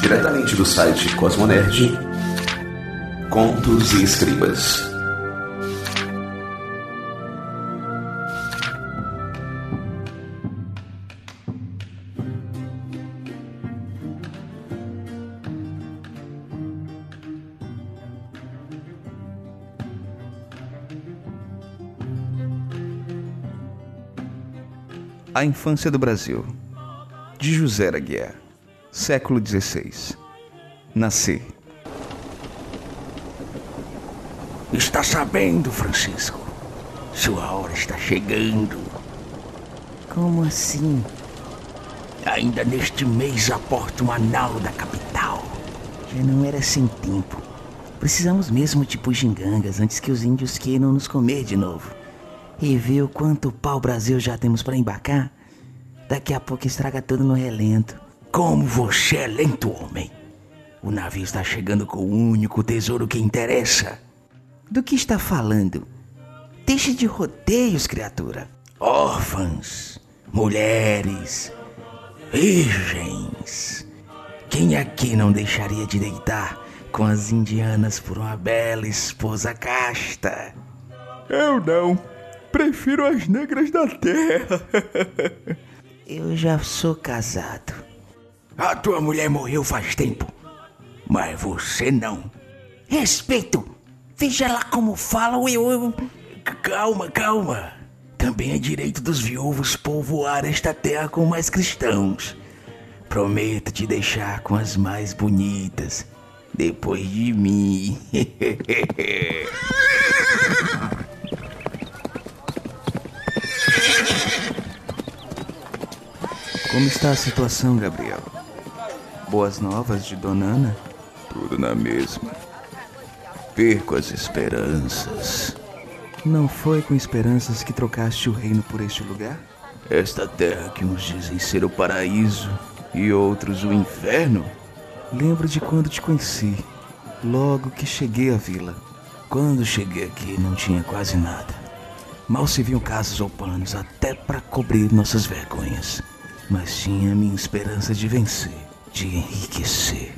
Diretamente do site Cosmonerd, Contos e Escribas. A Infância do Brasil, de José Aguiar, século XVI. Nascer. Está sabendo, Francisco? Sua hora está chegando. Como assim? Ainda neste mês a porta um anal da capital. Já não era sem tempo. Precisamos mesmo de pugingangas antes que os índios queiram nos comer de novo. E ver o quanto pau Brasil já temos para embarcar? Daqui a pouco estraga tudo no relento. Como você é lento, homem. O navio está chegando com o único tesouro que interessa. Do que está falando? Deixe de rodeios, criatura. Órfãs, mulheres, virgens. Quem aqui não deixaria de deitar com as indianas por uma bela esposa casta? Eu não. Prefiro as negras da terra. Eu já sou casado. A tua mulher morreu faz tempo. Mas você não. Respeito! Veja lá como falam eu, eu. Calma, calma. Também é direito dos viúvos povoar esta terra com mais cristãos. Prometo te deixar com as mais bonitas. Depois de mim. Como está a situação, Gabriel? Boas novas de Dona Ana? Tudo na mesma. Perco as esperanças. Não foi com esperanças que trocaste o reino por este lugar? Esta terra que uns dizem ser o paraíso e outros o inferno? Lembro de quando te conheci, logo que cheguei à vila. Quando cheguei aqui não tinha quase nada. Mal se viam casas ou panos até para cobrir nossas vergonhas. Mas tinha a minha esperança de vencer, de enriquecer.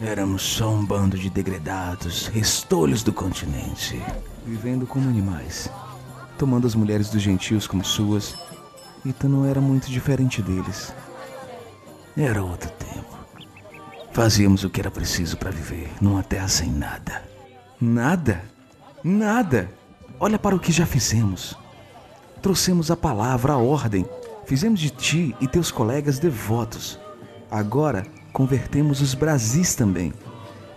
Éramos só um bando de degredados, restolhos do continente. Vivendo como animais, tomando as mulheres dos gentios como suas, e tu não era muito diferente deles. Era outro tempo. Fazíamos o que era preciso para viver numa terra sem nada. Nada? Nada! Olha para o que já fizemos. Trouxemos a palavra, a ordem. Fizemos de ti e teus colegas devotos. Agora convertemos os Brasis também.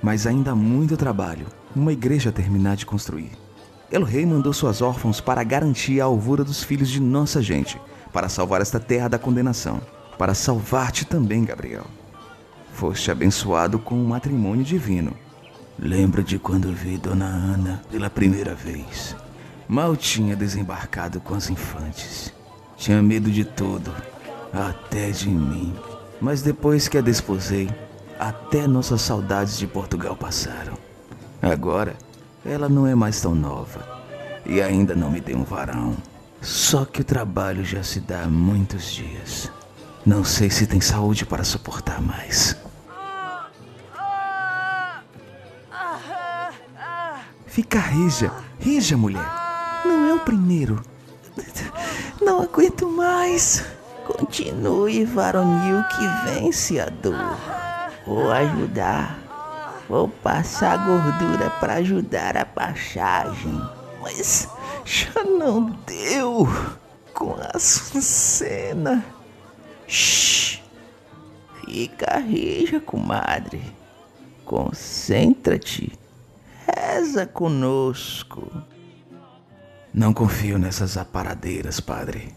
Mas ainda há muito trabalho. Uma igreja a terminar de construir. El Rei mandou suas órfãos para garantir a alvura dos filhos de nossa gente, para salvar esta terra da condenação, para salvar-te também, Gabriel. Foste abençoado com um matrimônio divino. Lembro de quando vi Dona Ana pela primeira vez. Mal tinha desembarcado com as infantes. Tinha medo de tudo, até de mim. Mas depois que a desposei, até nossas saudades de Portugal passaram. Agora, ela não é mais tão nova e ainda não me deu um varão. Só que o trabalho já se dá há muitos dias. Não sei se tem saúde para suportar mais. Fica rija, rija, mulher. Não é o primeiro. Não aguento mais. Continue, varonil, que vence a dor. Vou ajudar. Vou passar gordura para ajudar a passagem. Mas já não deu com a Sucena. Shhh. Fica rija, comadre. Concentra-te. Reza conosco. Não confio nessas aparadeiras, padre.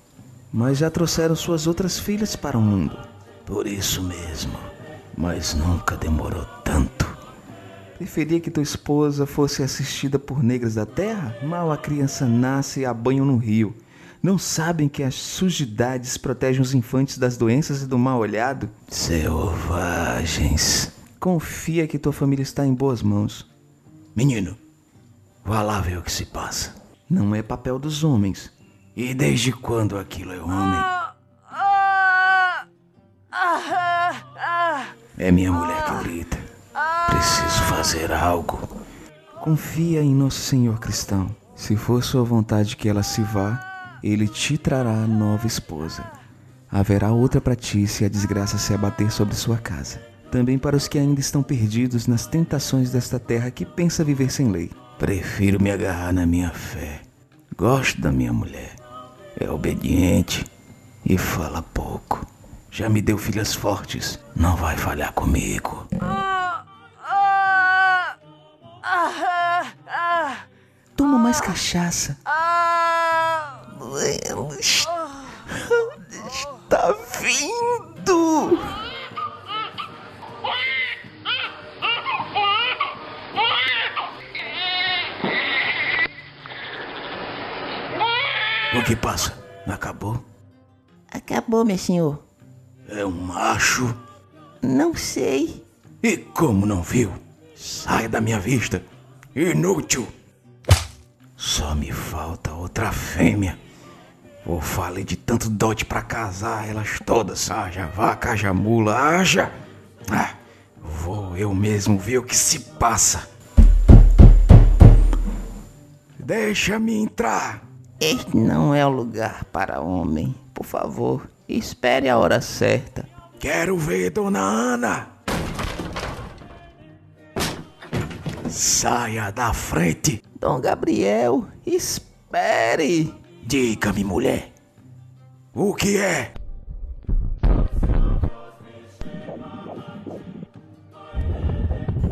Mas já trouxeram suas outras filhas para o mundo. Por isso mesmo. Mas nunca demorou tanto. Preferia que tua esposa fosse assistida por negras da terra? Mal a criança nasce e a banham no rio. Não sabem que as sujidades protegem os infantes das doenças e do mal olhado? Selvagens. Confia que tua família está em boas mãos. Menino, vá lá ver o que se passa. Não é papel dos homens. E desde quando aquilo é homem? É minha mulher que preciso fazer algo. Confia em nosso Senhor cristão. Se for sua vontade que ela se vá, ele te trará nova esposa. Haverá outra para ti se a desgraça se abater sobre sua casa. Também para os que ainda estão perdidos nas tentações desta terra que pensa viver sem lei. Prefiro me agarrar na minha fé. Gosto da minha mulher. É obediente e fala pouco. Já me deu filhas fortes. Não vai falhar comigo. Toma mais cachaça. Está vindo! Passa? Acabou? Acabou, meu senhor. É um macho? Não sei. E como não viu? Sai da minha vista. Inútil. Só me falta outra fêmea. Ou falei de tanto dote pra casar elas todas. Haja vaca, haja mula, haja. Ah, vou eu mesmo ver o que se passa. Deixa-me entrar. Este não é o lugar para homem. Por favor, espere a hora certa. Quero ver Dona Ana. Saia da frente. Dom Gabriel, espere. Diga-me, mulher. O que é?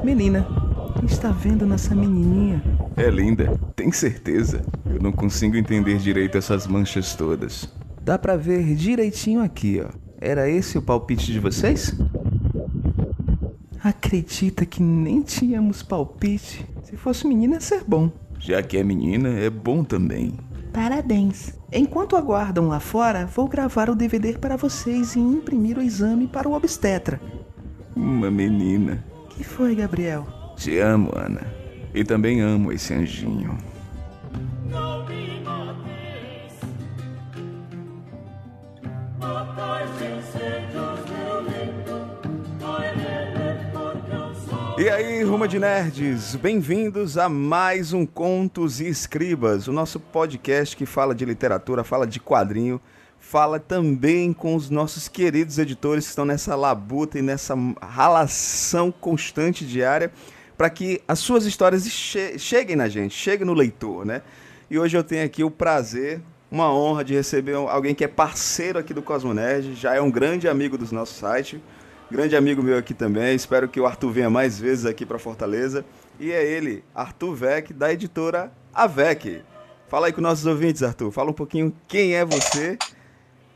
Menina, está vendo nossa menininha? É linda, tem certeza. Eu não consigo entender direito essas manchas todas. Dá pra ver direitinho aqui, ó. Era esse o palpite de vocês? Acredita que nem tínhamos palpite? Se fosse menina, ia ser bom. Já que é menina, é bom também. Parabéns. Enquanto aguardam lá fora, vou gravar o DVD para vocês e imprimir o exame para o obstetra. Uma menina. Que foi, Gabriel? Te amo, Ana. E também amo esse anjinho. E aí, Ruma de Nerds, bem-vindos a mais um Contos e Escribas, o nosso podcast que fala de literatura, fala de quadrinho, fala também com os nossos queridos editores que estão nessa labuta e nessa ralação constante diária para que as suas histórias che cheguem na gente, cheguem no leitor, né? E hoje eu tenho aqui o prazer, uma honra de receber alguém que é parceiro aqui do Cosmonerd, já é um grande amigo dos nossos sites, grande amigo meu aqui também. Espero que o Arthur venha mais vezes aqui para Fortaleza. E é ele, Arthur Vec, da editora Avec. Fala aí com nossos ouvintes, Arthur. Fala um pouquinho quem é você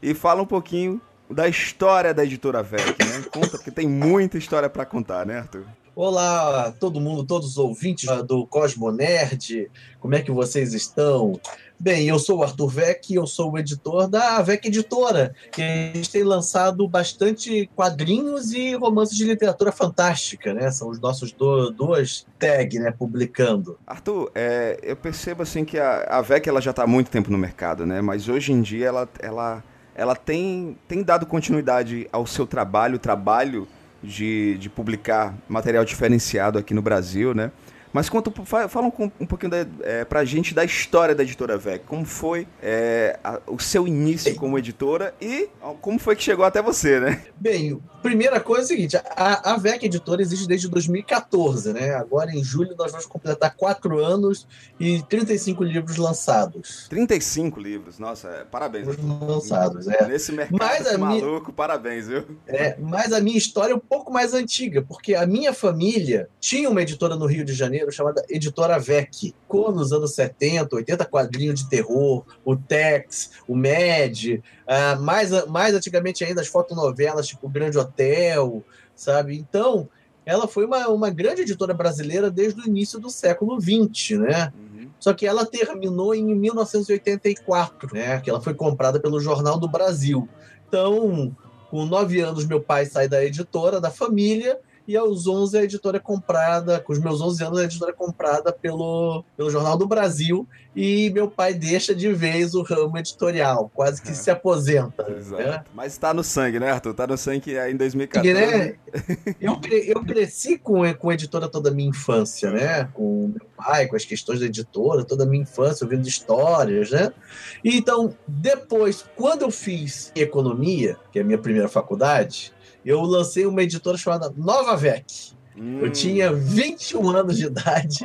e fala um pouquinho da história da editora Vec, né? Conta, porque tem muita história para contar, né, Arthur? Olá, todo mundo, todos os ouvintes do Cosmo Nerd, como é que vocês estão? Bem, eu sou o Arthur Vec, eu sou o editor da Vec Editora, que tem lançado bastante quadrinhos e romances de literatura fantástica, né? São os nossos do, dois tags, né, publicando. Arthur, é, eu percebo assim que a, a Vec ela já está há muito tempo no mercado, né? Mas hoje em dia ela, ela, ela tem, tem dado continuidade ao seu trabalho, trabalho de, de publicar material diferenciado aqui no Brasil, né? Mas conta, fala um, um pouquinho da, é, pra gente da história da editora VEC. Como foi é, a, o seu início como editora e como foi que chegou até você, né? Bem, primeira coisa é a seguinte: a, a VEC Editora existe desde 2014, né? Agora em julho nós vamos completar quatro anos e 35 livros lançados. 35 livros, nossa, é, parabéns. Lançados, é. Nesse mercado mas a maluco, minha, parabéns, viu? É, mas a minha história é um pouco mais antiga, porque a minha família tinha uma editora no Rio de Janeiro Janeiro chamada Editora VEC. Ficou nos anos 70, 80 quadrinhos de terror, o Tex, o Mad, uh, mais, mais antigamente ainda as fotonovelas tipo Grande Hotel, sabe? Então, ela foi uma, uma grande editora brasileira desde o início do século XX, né? Uhum. Só que ela terminou em 1984, né? Que ela foi comprada pelo Jornal do Brasil. Então, com nove anos, meu pai sai da editora, da família, e aos 11 a editora é comprada, com os meus 11 anos a editora é comprada pelo, pelo Jornal do Brasil e meu pai deixa de vez o ramo editorial, quase que é. se aposenta. Exato. Né? Mas tá no sangue, né, Arthur? Tá no sangue aí em 2014. Né? eu, eu cresci com, com a editora toda a minha infância, né? Com meu pai, com as questões da editora, toda a minha infância, ouvindo histórias, né? E então, depois, quando eu fiz economia, que é a minha primeira faculdade, eu lancei uma editora chamada Nova Vec. Hum. Eu tinha 21 anos de idade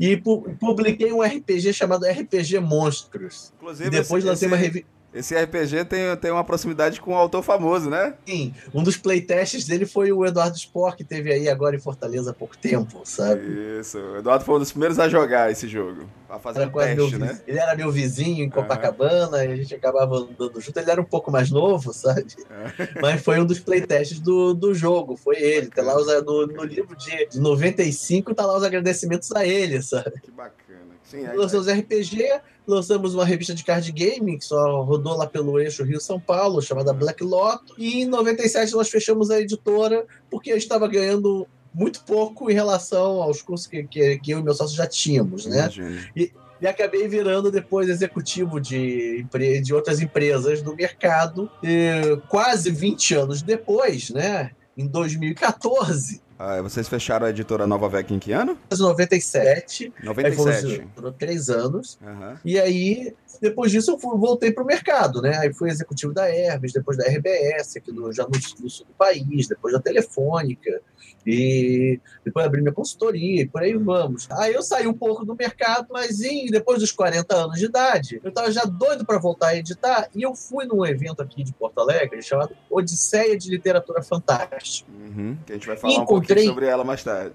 e pu publiquei um RPG chamado RPG Monstros. Inclusive, e depois esse, lancei esse... uma revista. Esse RPG tem, tem uma proximidade com um autor famoso, né? Sim. Um dos playtests dele foi o Eduardo Spor, que teve aí agora em Fortaleza há pouco tempo, sabe? Isso. O Eduardo foi um dos primeiros a jogar esse jogo. A fazer era um teste, né? Ele era meu vizinho em Copacabana, uhum. e a gente acabava andando junto. Ele era um pouco mais novo, sabe? Uhum. Mas foi um dos playtests do, do jogo, foi ele. Tá lá no, no livro de, de 95, tá lá os agradecimentos a ele, sabe? Que bacana. Sim, aí, Lançamos RPG, lançamos uma revista de card game que só rodou lá pelo eixo Rio-São Paulo, chamada Black Loto. E em 97 nós fechamos a editora porque eu estava ganhando muito pouco em relação aos cursos que, que, que eu e meu sócio já tínhamos, né? E, e acabei virando depois executivo de, de outras empresas do mercado. E, quase 20 anos depois, né? Em 2014, ah, vocês fecharam a editora Nova Vec em que ano? 97. 97. Durou três anos. Uhum. E aí, depois disso, eu fui, voltei para o mercado, né? Aí fui executivo da Hermes, depois da RBS, aqui no, já no, no sul do país, depois da Telefônica. E depois abri minha consultoria e por aí vamos. Aí eu saí um pouco do mercado, mas em, depois dos 40 anos de idade, eu estava já doido para voltar a editar e eu fui num evento aqui de Porto Alegre chamado Odisseia de Literatura Fantástica. Uhum, que a gente vai falar um pouquinho sobre ela mais tarde.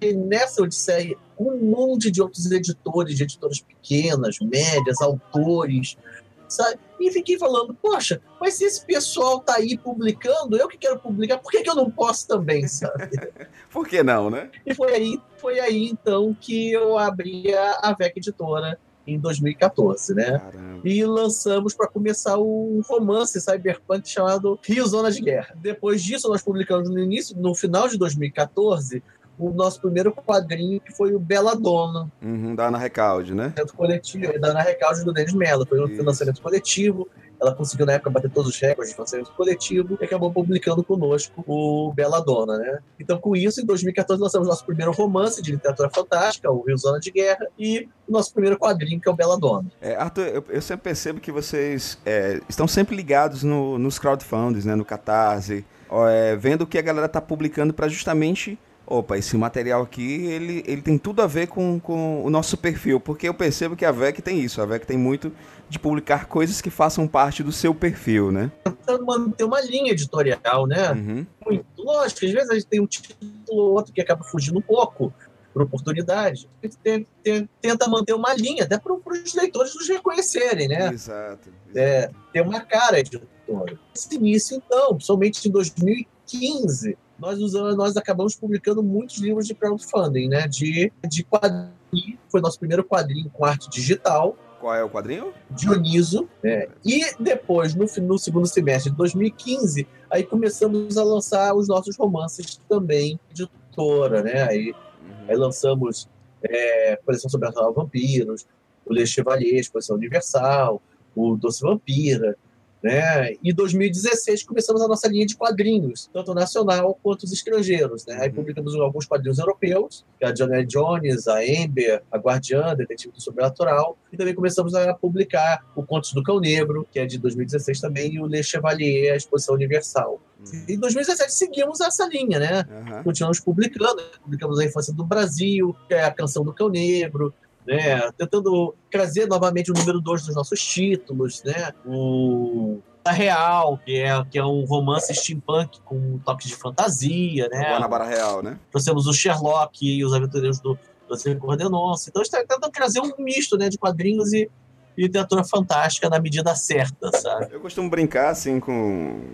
E nessa Odisseia, um monte de outros editores, de editoras pequenas, médias, autores, sabe? E fiquei falando, poxa, mas se esse pessoal tá aí publicando, eu que quero publicar, por que, que eu não posso também, sabe? por que não, né? E foi aí, foi aí então que eu abri a, a VEC Editora em 2014, né? Caramba. E lançamos para começar um romance cyberpunk chamado Rio Zona de Guerra. Depois disso, nós publicamos no início, no final de 2014, o nosso primeiro quadrinho, que foi o Bela Dona. Uhum, da Ana Recalde, né? Coletivo, da Ana Recalde do Denis Mello. Foi um Isso. financiamento coletivo. Ela conseguiu, na época, bater todos os recordes de financiamento coletivo e acabou publicando conosco o Bela Dona, né? Então, com isso, em 2014, lançamos nosso primeiro romance de literatura fantástica, o Rio Zona de Guerra, e o nosso primeiro quadrinho, que é o Bela Dona. É, Arthur, eu, eu, sempre percebo que vocês é, estão sempre ligados no, nos crowdfundings, né? No Catarse, ó, é, vendo o que a galera tá publicando para justamente opa, esse material aqui, ele, ele tem tudo a ver com, com o nosso perfil, porque eu percebo que a VEC tem isso, a VEC tem muito de publicar coisas que façam parte do seu perfil, né? Manter uma linha editorial, né? Uhum. Muito. Lógico, às vezes a gente tem um título ou outro que acaba fugindo um pouco por oportunidade. A gente tenta manter uma linha, até para os leitores nos reconhecerem, né? Exato. exato. É, ter uma cara editora. Esse início, então, somente em 2015, nós usamos, nós acabamos publicando muitos livros de crowdfunding, né? De, de quadrinho, foi nosso primeiro quadrinho com arte digital. Qual é o quadrinho? Dioniso. Né? E depois, no, no segundo semestre de 2015, aí começamos a lançar os nossos romances também, editora, né? Aí, uhum. aí lançamos é, Coleção Sobrenatural Vampiros, o Le Chevalier, Exposição Universal, o Doce Vampira, né? E em 2016 começamos a nossa linha de quadrinhos, tanto nacional quanto os estrangeiros. Né? Aí uhum. publicamos alguns quadrinhos europeus, que é a Johnny Jones, a Amber, a Guardiã, Detetive do Sobrenatural, e também começamos a publicar o Contos do Cão Negro, que é de 2016 também, e o Le Chevalier, a Exposição Universal. Uhum. Em 2017 seguimos essa linha, né? Uhum. Continuamos publicando, publicamos a Infância do Brasil, que é a Canção do Cão Negro, né? Tentando trazer novamente o número 2 dos nossos títulos, né? O a Real, que é, que é um romance steampunk com um toque de fantasia, né? Guanabara Real, né? Trouxemos o Sherlock e os Aventureiros do Você Coordenonça. Então, a gente está tentando trazer um misto né, de quadrinhos e literatura fantástica na medida certa, sabe? Eu costumo brincar, assim, com...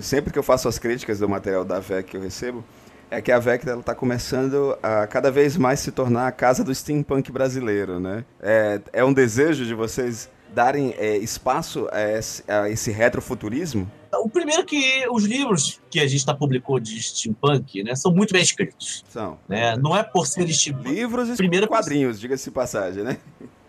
Sempre que eu faço as críticas do material da VEC que eu recebo, é que a Vectra está começando a cada vez mais se tornar a casa do steampunk brasileiro, né? É, é um desejo de vocês darem é, espaço a esse, a esse retrofuturismo? O primeiro que os livros que a gente tá publicou de steampunk, né, são muito bem escritos. São. Né? Não é por ser steampunk. Livros e Primeiro quadrinhos, diga-se de passagem, né?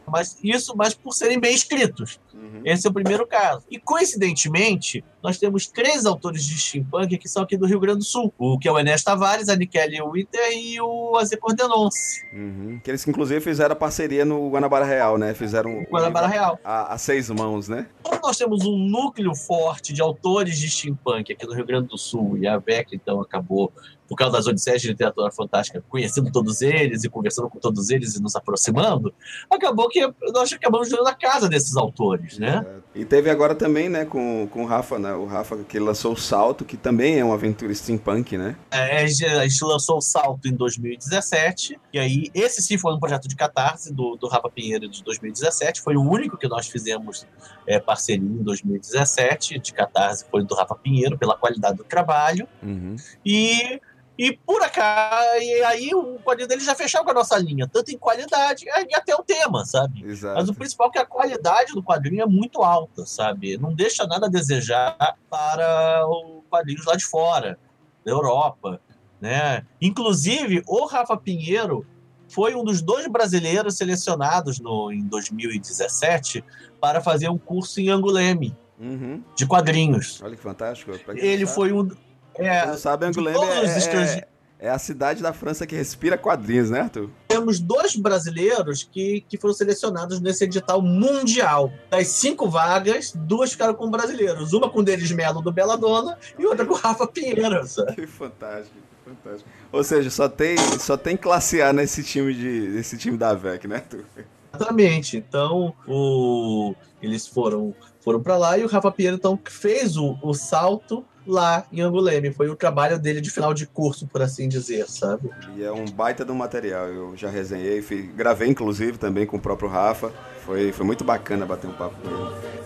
mas isso, mas por serem bem escritos. Uhum. Esse é o primeiro caso. E coincidentemente, nós temos três autores de steampunk que são aqui do Rio Grande do Sul: o que é o Enes Tavares, a Nikele Witter e o Aze Cordenonce. Uhum. Que eles inclusive fizeram a parceria no Guanabara Real, né? Fizeram Guanabara Real. A, a seis mãos, né? Como nós temos um núcleo forte de autores de steampunk aqui no Rio Grande do Sul, e a VEC então acabou por causa das Odisseias de Literatura Fantástica, conhecendo todos eles e conversando com todos eles e nos aproximando, acabou que nós acabamos jogando a casa desses autores, né? É. E teve agora também, né, com, com o Rafa, né, o Rafa que lançou o Salto, que também é uma aventura steampunk, né? É, a gente lançou o Salto em 2017, e aí esse sim foi um projeto de catarse do, do Rafa Pinheiro de 2017, foi o único que nós fizemos é, parceria em 2017, de catarse foi do Rafa Pinheiro, pela qualidade do trabalho, uhum. e e por acaso, e aí o quadrinho dele já fechava com a nossa linha, tanto em qualidade e até o tema, sabe? Exato. Mas o principal é que a qualidade do quadrinho é muito alta, sabe? Não deixa nada a desejar para os quadrinhos lá de fora, da Europa, né? Inclusive, o Rafa Pinheiro foi um dos dois brasileiros selecionados no, em 2017 para fazer um curso em Anguleme uhum. de quadrinhos. Olha que fantástico. Ele foi um é, Você não sabe, Angoulême é, é, é, a cidade da França que respira quadrinhos, né, Arthur? Temos dois brasileiros que, que foram selecionados nesse edital mundial. Das cinco vagas, duas ficaram com brasileiros. Uma com o Denis Melo do Bela Dona e outra com o Rafa Pinheiro. Sabe? Que fantástico. Fantástico. Ou seja, só tem, só tem classe A nesse time, de, nesse time da VEC, né, Arthur? Exatamente. Então, o... eles foram, foram para lá e o Rafa Pinheiro então, fez o, o salto lá em Anguleme. Foi o trabalho dele de final de curso, por assim dizer, sabe? E é um baita do material. Eu já resenhei, fui, gravei inclusive também com o próprio Rafa. Foi, foi muito bacana bater um papo com ele.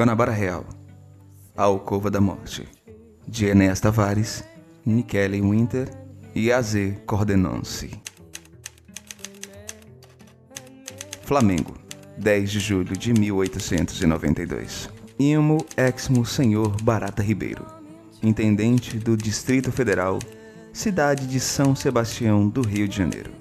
Guanabara Real, A Alcova da Morte, de Enéas Tavares, Nikele Winter e Azê Cordenonce. Flamengo, 10 de julho de 1892. Imo Exmo Senhor Barata Ribeiro, Intendente do Distrito Federal, cidade de São Sebastião do Rio de Janeiro.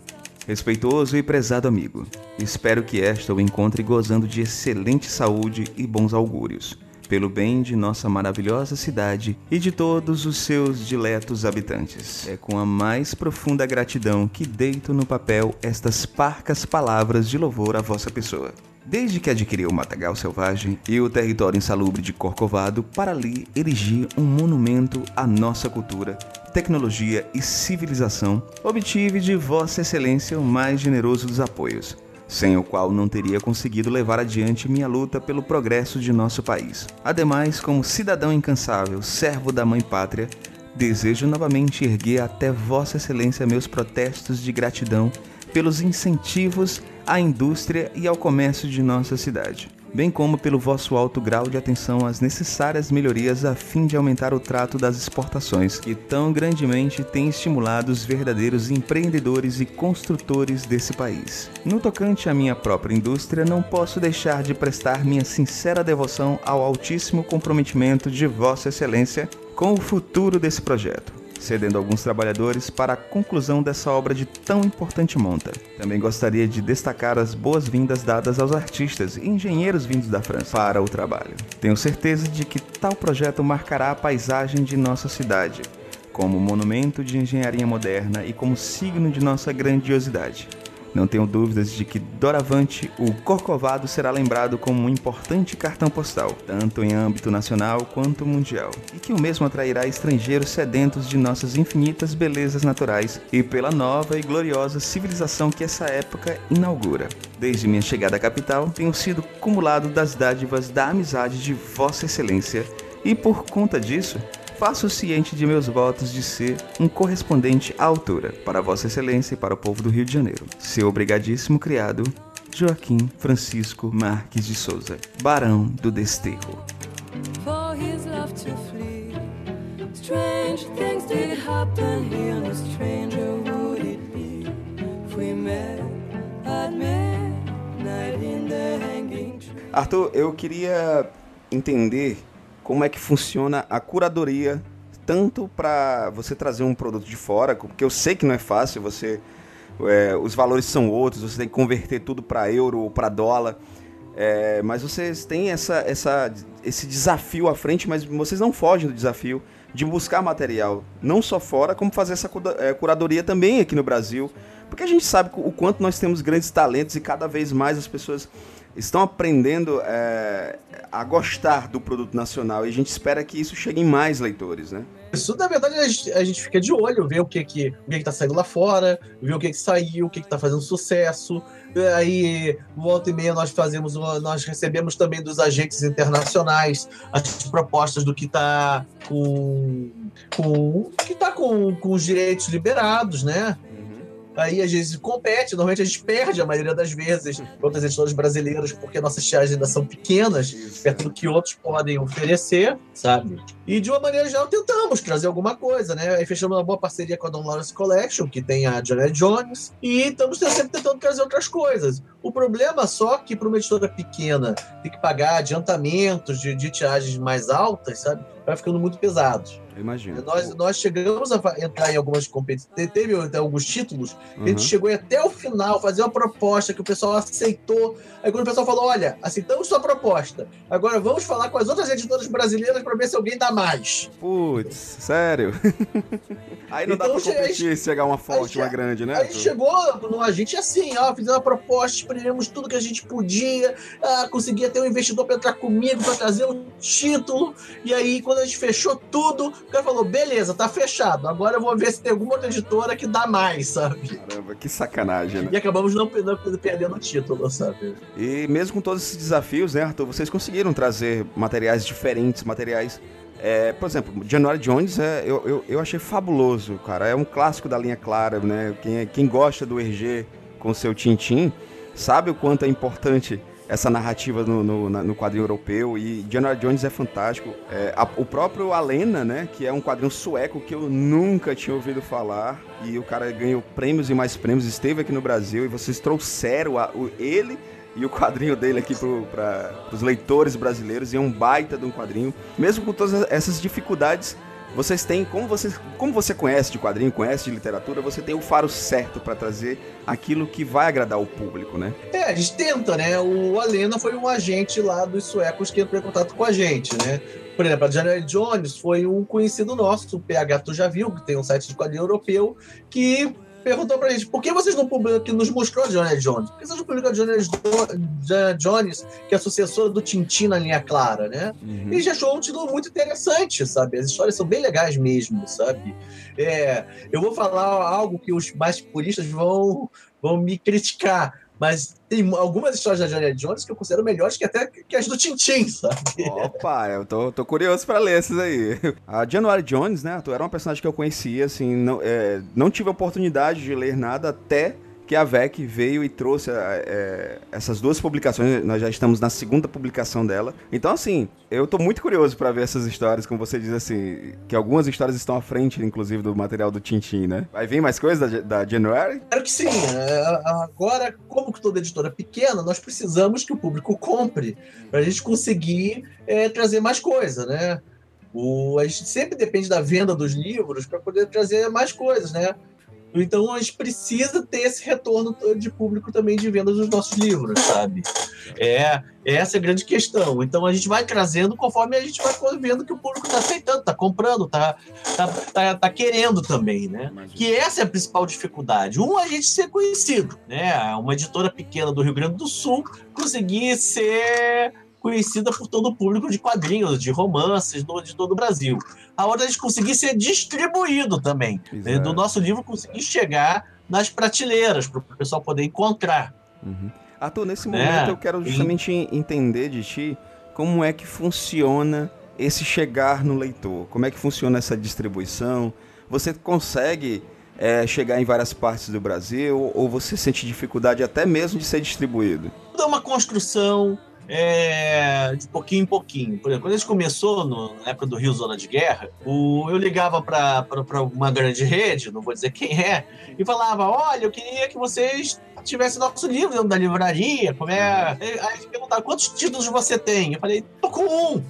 Respeitoso e prezado amigo, espero que esta o encontre gozando de excelente saúde e bons augúrios, pelo bem de nossa maravilhosa cidade e de todos os seus diletos habitantes. É com a mais profunda gratidão que deito no papel estas parcas palavras de louvor à vossa pessoa. Desde que adquiri o Matagal Selvagem e o território insalubre de Corcovado, para ali erigi um monumento à nossa cultura, tecnologia e civilização, obtive de Vossa Excelência o mais generoso dos apoios, sem o qual não teria conseguido levar adiante minha luta pelo progresso de nosso país. Ademais, como cidadão incansável, servo da Mãe Pátria, desejo novamente erguer até Vossa Excelência meus protestos de gratidão pelos incentivos à indústria e ao comércio de nossa cidade, bem como pelo vosso alto grau de atenção às necessárias melhorias a fim de aumentar o trato das exportações, que tão grandemente tem estimulado os verdadeiros empreendedores e construtores desse país. No tocante à minha própria indústria, não posso deixar de prestar minha sincera devoção ao altíssimo comprometimento de Vossa Excelência com o futuro desse projeto cedendo alguns trabalhadores para a conclusão dessa obra de tão importante monta. Também gostaria de destacar as boas-vindas dadas aos artistas e engenheiros vindos da França para o trabalho. Tenho certeza de que tal projeto marcará a paisagem de nossa cidade, como monumento de engenharia moderna e como signo de nossa grandiosidade. Não tenho dúvidas de que doravante o Corcovado será lembrado como um importante cartão postal, tanto em âmbito nacional quanto mundial, e que o mesmo atrairá estrangeiros sedentos de nossas infinitas belezas naturais e pela nova e gloriosa civilização que essa época inaugura. Desde minha chegada à capital, tenho sido cumulado das dádivas da amizade de Vossa Excelência e por conta disso, faço ciente de meus votos de ser um correspondente à altura para Vossa Excelência e para o povo do Rio de Janeiro. Seu obrigadíssimo criado, Joaquim Francisco Marques de Souza, Barão do Desterro. Arthur, eu queria entender como é que funciona a curadoria, tanto para você trazer um produto de fora, porque eu sei que não é fácil, você é, os valores são outros, você tem que converter tudo para euro ou para dólar. É, mas vocês têm essa, essa, esse desafio à frente, mas vocês não fogem do desafio de buscar material, não só fora, como fazer essa é, curadoria também aqui no Brasil. Porque a gente sabe o quanto nós temos grandes talentos e cada vez mais as pessoas estão aprendendo é, a gostar do produto nacional e a gente espera que isso chegue em mais leitores, né? Isso, na verdade, a gente, a gente fica de olho, ver o que que, o que, que tá saindo lá fora, ver o que que saiu, o que que tá fazendo sucesso. Aí, volta e meia, nós fazemos, nós recebemos também dos agentes internacionais as propostas do que tá com, com que tá com, com os direitos liberados, né? Aí às vezes compete, normalmente a gente perde a maioria das vezes contra os editores brasileiros, porque nossas tiagens ainda são pequenas, perto do que outros podem oferecer, sabe? E de uma maneira geral tentamos trazer alguma coisa, né? Aí fechamos uma boa parceria com a Don Lawrence Collection, que tem a Janet Jones, e estamos sempre tentando trazer outras coisas. O problema só que para uma editora pequena tem que pagar adiantamentos de, de tiragens mais altas, sabe? Vai ficando muito pesado. Imagina. Nós, nós chegamos a entrar em algumas competições, teve alguns títulos, uhum. a gente uhum. chegou até o final, fazer uma proposta que o pessoal aceitou. Aí quando o pessoal falou: olha, aceitamos sua proposta, agora vamos falar com as outras editoras brasileiras para ver se alguém dá mais. Putz, sério? aí não então, dá pra competir se chegar uma forte, uma grande, né? Aí chegou no, a gente assim, ó, fizemos uma proposta, exprimimos tudo que a gente podia, ah, conseguia ter um investidor para entrar comigo, para trazer um título, e aí quando a gente fechou tudo, o cara falou: beleza, tá fechado. Agora eu vou ver se tem alguma outra editora que dá mais, sabe? Caramba, que sacanagem, né? E acabamos não, não perdendo o título, sabe? E mesmo com todos esses desafios, né, Arthur, vocês conseguiram trazer materiais diferentes, materiais. É, por exemplo, January Jones é, eu, eu, eu achei fabuloso, cara. É um clássico da linha clara, né? Quem, é, quem gosta do RG com seu Tintim sabe o quanto é importante essa narrativa no, no, no, quadrinho europeu e Indiana Jones é fantástico. É, a, o próprio Alena, né, que é um quadrinho sueco que eu nunca tinha ouvido falar e o cara ganhou prêmios e mais prêmios, esteve aqui no Brasil e vocês trouxeram a, o, ele e o quadrinho dele aqui para os leitores brasileiros e é um baita de um quadrinho. Mesmo com todas essas dificuldades, vocês têm, como você, como você conhece de quadrinho, conhece de literatura, você tem o faro certo para trazer aquilo que vai agradar o público, né? É, a gente tenta, né? O Alena foi um agente lá dos suecos que entrou em contato com a gente, né? Por exemplo, a January Jones foi um conhecido nosso, o PH tu já viu, que tem um site de quadrinho europeu, que perguntou pra gente por que vocês não publicam, que nos mostrou a Johnny Jones? Por que vocês não publicam a Johnny Jones, que é a sucessora do Tintin na linha clara, né? Uhum. E já achou um título muito interessante, sabe? As histórias são bem legais mesmo, sabe? É, eu vou falar algo que os mais puristas vão, vão me criticar, mas tem algumas histórias da Johnny Jones que eu considero melhores que até que as do Tintin, sabe? Opa, eu tô, tô curioso pra ler essas aí. A January Jones, né, era uma personagem que eu conhecia, assim, não, é, não tive a oportunidade de ler nada até que a VEC veio e trouxe é, essas duas publicações. Nós já estamos na segunda publicação dela. Então, assim, eu tô muito curioso para ver essas histórias, como você diz assim, que algumas histórias estão à frente, inclusive, do material do Tintin, né? Vai vir mais coisa da, da January? Claro que sim. É, agora, como toda editora é pequena, nós precisamos que o público compre para a gente conseguir é, trazer mais coisa, né? O, a gente sempre depende da venda dos livros para poder trazer mais coisas, né? Então a gente precisa ter esse retorno de público também de venda dos nossos livros, sabe? É, essa é a grande questão. Então a gente vai trazendo conforme a gente vai vendo que o público está aceitando, está comprando, está tá, tá, tá, querendo também, né? Que essa é a principal dificuldade. Um, a gente ser conhecido, né? Uma editora pequena do Rio Grande do Sul conseguir ser conhecida por todo o público de quadrinhos, de romances do, de todo o Brasil. A outra é a gente conseguir ser distribuído também, né, do nosso livro conseguir chegar nas prateleiras, para o pessoal poder encontrar. Uhum. Arthur, nesse é, momento eu quero justamente e... entender de ti como é que funciona esse chegar no leitor, como é que funciona essa distribuição. Você consegue é, chegar em várias partes do Brasil ou você sente dificuldade até mesmo de ser distribuído? É uma construção, é, de pouquinho em pouquinho. Por exemplo, quando a gente começou, no, na época do Rio Zona de Guerra, o, eu ligava para uma grande rede, não vou dizer quem é, e falava: Olha, eu queria que vocês tivessem nosso livro dentro da livraria. Como é? Aí eles perguntavam: Quantos títulos você tem? Eu falei: Tô com um.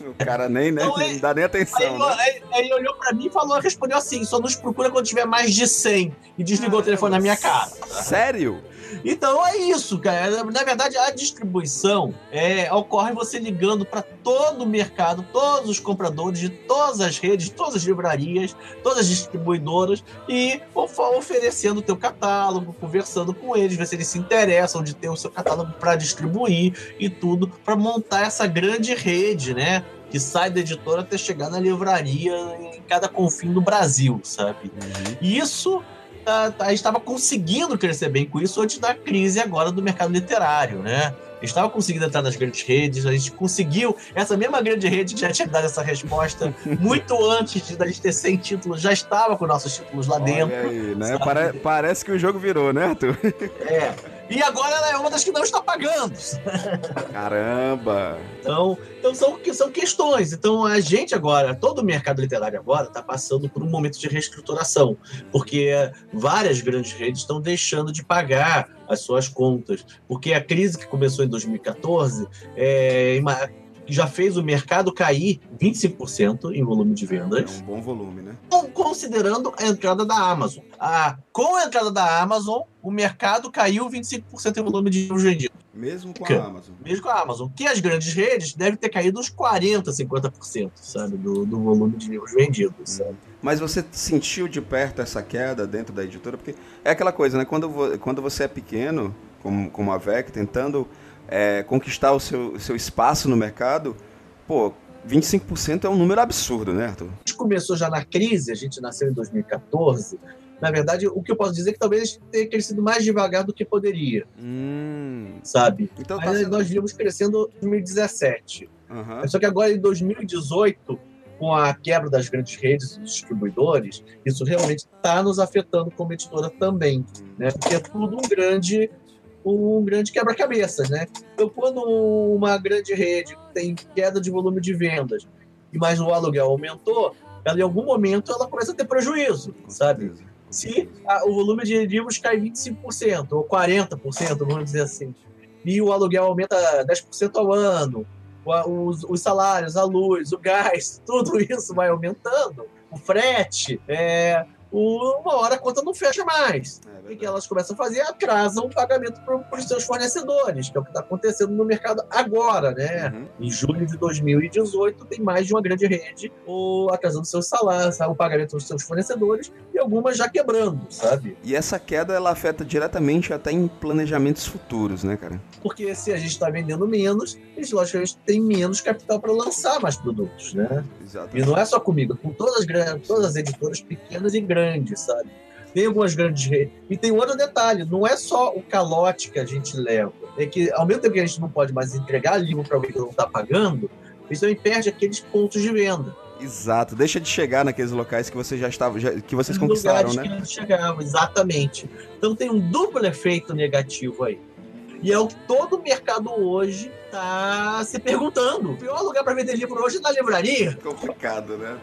O cara nem, né, então, não dá nem atenção. Aí, né? aí, aí ele olhou pra mim e falou, respondeu assim: só nos procura quando tiver mais de 100. E desligou o telefone na minha cara. Sério? Então é isso, cara. Na verdade, a distribuição é, ocorre você ligando para todo o mercado, todos os compradores de todas as redes, todas as livrarias, todas as distribuidoras e oferecendo o teu catálogo, conversando com eles, ver se eles se interessam de ter o seu catálogo para distribuir e tudo, para montar essa grande rede, né? que sai da editora até chegar na livraria em cada confim do Brasil, sabe? Uhum. Isso a gente estava conseguindo crescer bem com isso antes da crise agora do mercado literário, né? estava conseguindo entrar nas grandes redes, a gente conseguiu, essa mesma grande rede que já tinha dado essa resposta muito antes de a gente ter 100 títulos, já estava com nossos títulos lá Olha dentro. Aí, né? Pare parece que o jogo virou, né, Arthur? É. E agora ela é uma das que não está pagando. Caramba! Então, então são, são questões. Então a gente agora, todo o mercado literário agora está passando por um momento de reestruturação, porque várias grandes redes estão deixando de pagar as suas contas, porque a crise que começou em 2014 é, já fez o mercado cair 25% em volume de vendas. É um bom volume, né? Considerando a entrada da Amazon. Ah, com a entrada da Amazon, o mercado caiu 25% em volume de vendidos. Mesmo com a Amazon. Mesmo com a Amazon. Que as grandes redes devem ter caído uns 40%, 50%, sabe? Do, do volume de livros vendidos, sabe? Mas você sentiu de perto essa queda dentro da editora? Porque é aquela coisa, né? Quando, quando você é pequeno, como, como a VEC, tentando é, conquistar o seu, seu espaço no mercado, pô, 25% é um número absurdo, né, Arthur? A gente começou já na crise, a gente nasceu em 2014. Na verdade, o que eu posso dizer é que talvez tenha crescido mais devagar do que poderia. Hum. Sabe? Então, tá sendo... nós vimos crescendo em 2017. Uhum. Só que agora, em 2018, com a quebra das grandes redes e distribuidores, isso realmente está nos afetando como editora também, né? Porque é tudo um grande um grande quebra-cabeças, né? Então, quando uma grande rede tem queda de volume de vendas, e mais o aluguel aumentou, ela em algum momento ela começa a ter prejuízo, sabe? Se a, o volume de livros cai 25% ou 40%, vamos dizer assim, e o aluguel aumenta 10% ao ano, os, os, salários, a luz, o gás, tudo isso vai aumentando, o frete, é, uma hora a conta não fecha mais. É o que elas começam a fazer? Atrasam o pagamento para os seus fornecedores, que é o que está acontecendo no mercado agora, né? Uhum. Em julho de 2018, tem mais de uma grande rede ou atrasando seus salários, o pagamento dos seus fornecedores e algumas já quebrando, sabe? E essa queda ela afeta diretamente até em planejamentos futuros, né, cara? Porque se a gente está vendendo menos, a gente logicamente tem menos capital para lançar mais produtos, né? Exatamente. E não é só comigo, com todas as, todas as editoras pequenas e grandes grande, sabe? Tem algumas grandes redes. E tem outro detalhe: não é só o calote que a gente leva. É que, ao mesmo tempo que a gente não pode mais entregar livro para alguém que não está pagando, isso também perde aqueles pontos de venda. Exato, deixa de chegar naqueles locais que você já estava, já, que vocês conquistaram, né? Que não chegavam, exatamente. Então tem um duplo efeito negativo aí. E é o que todo mercado hoje está se perguntando. O pior lugar para vender livro hoje é na livraria. Complicado, né?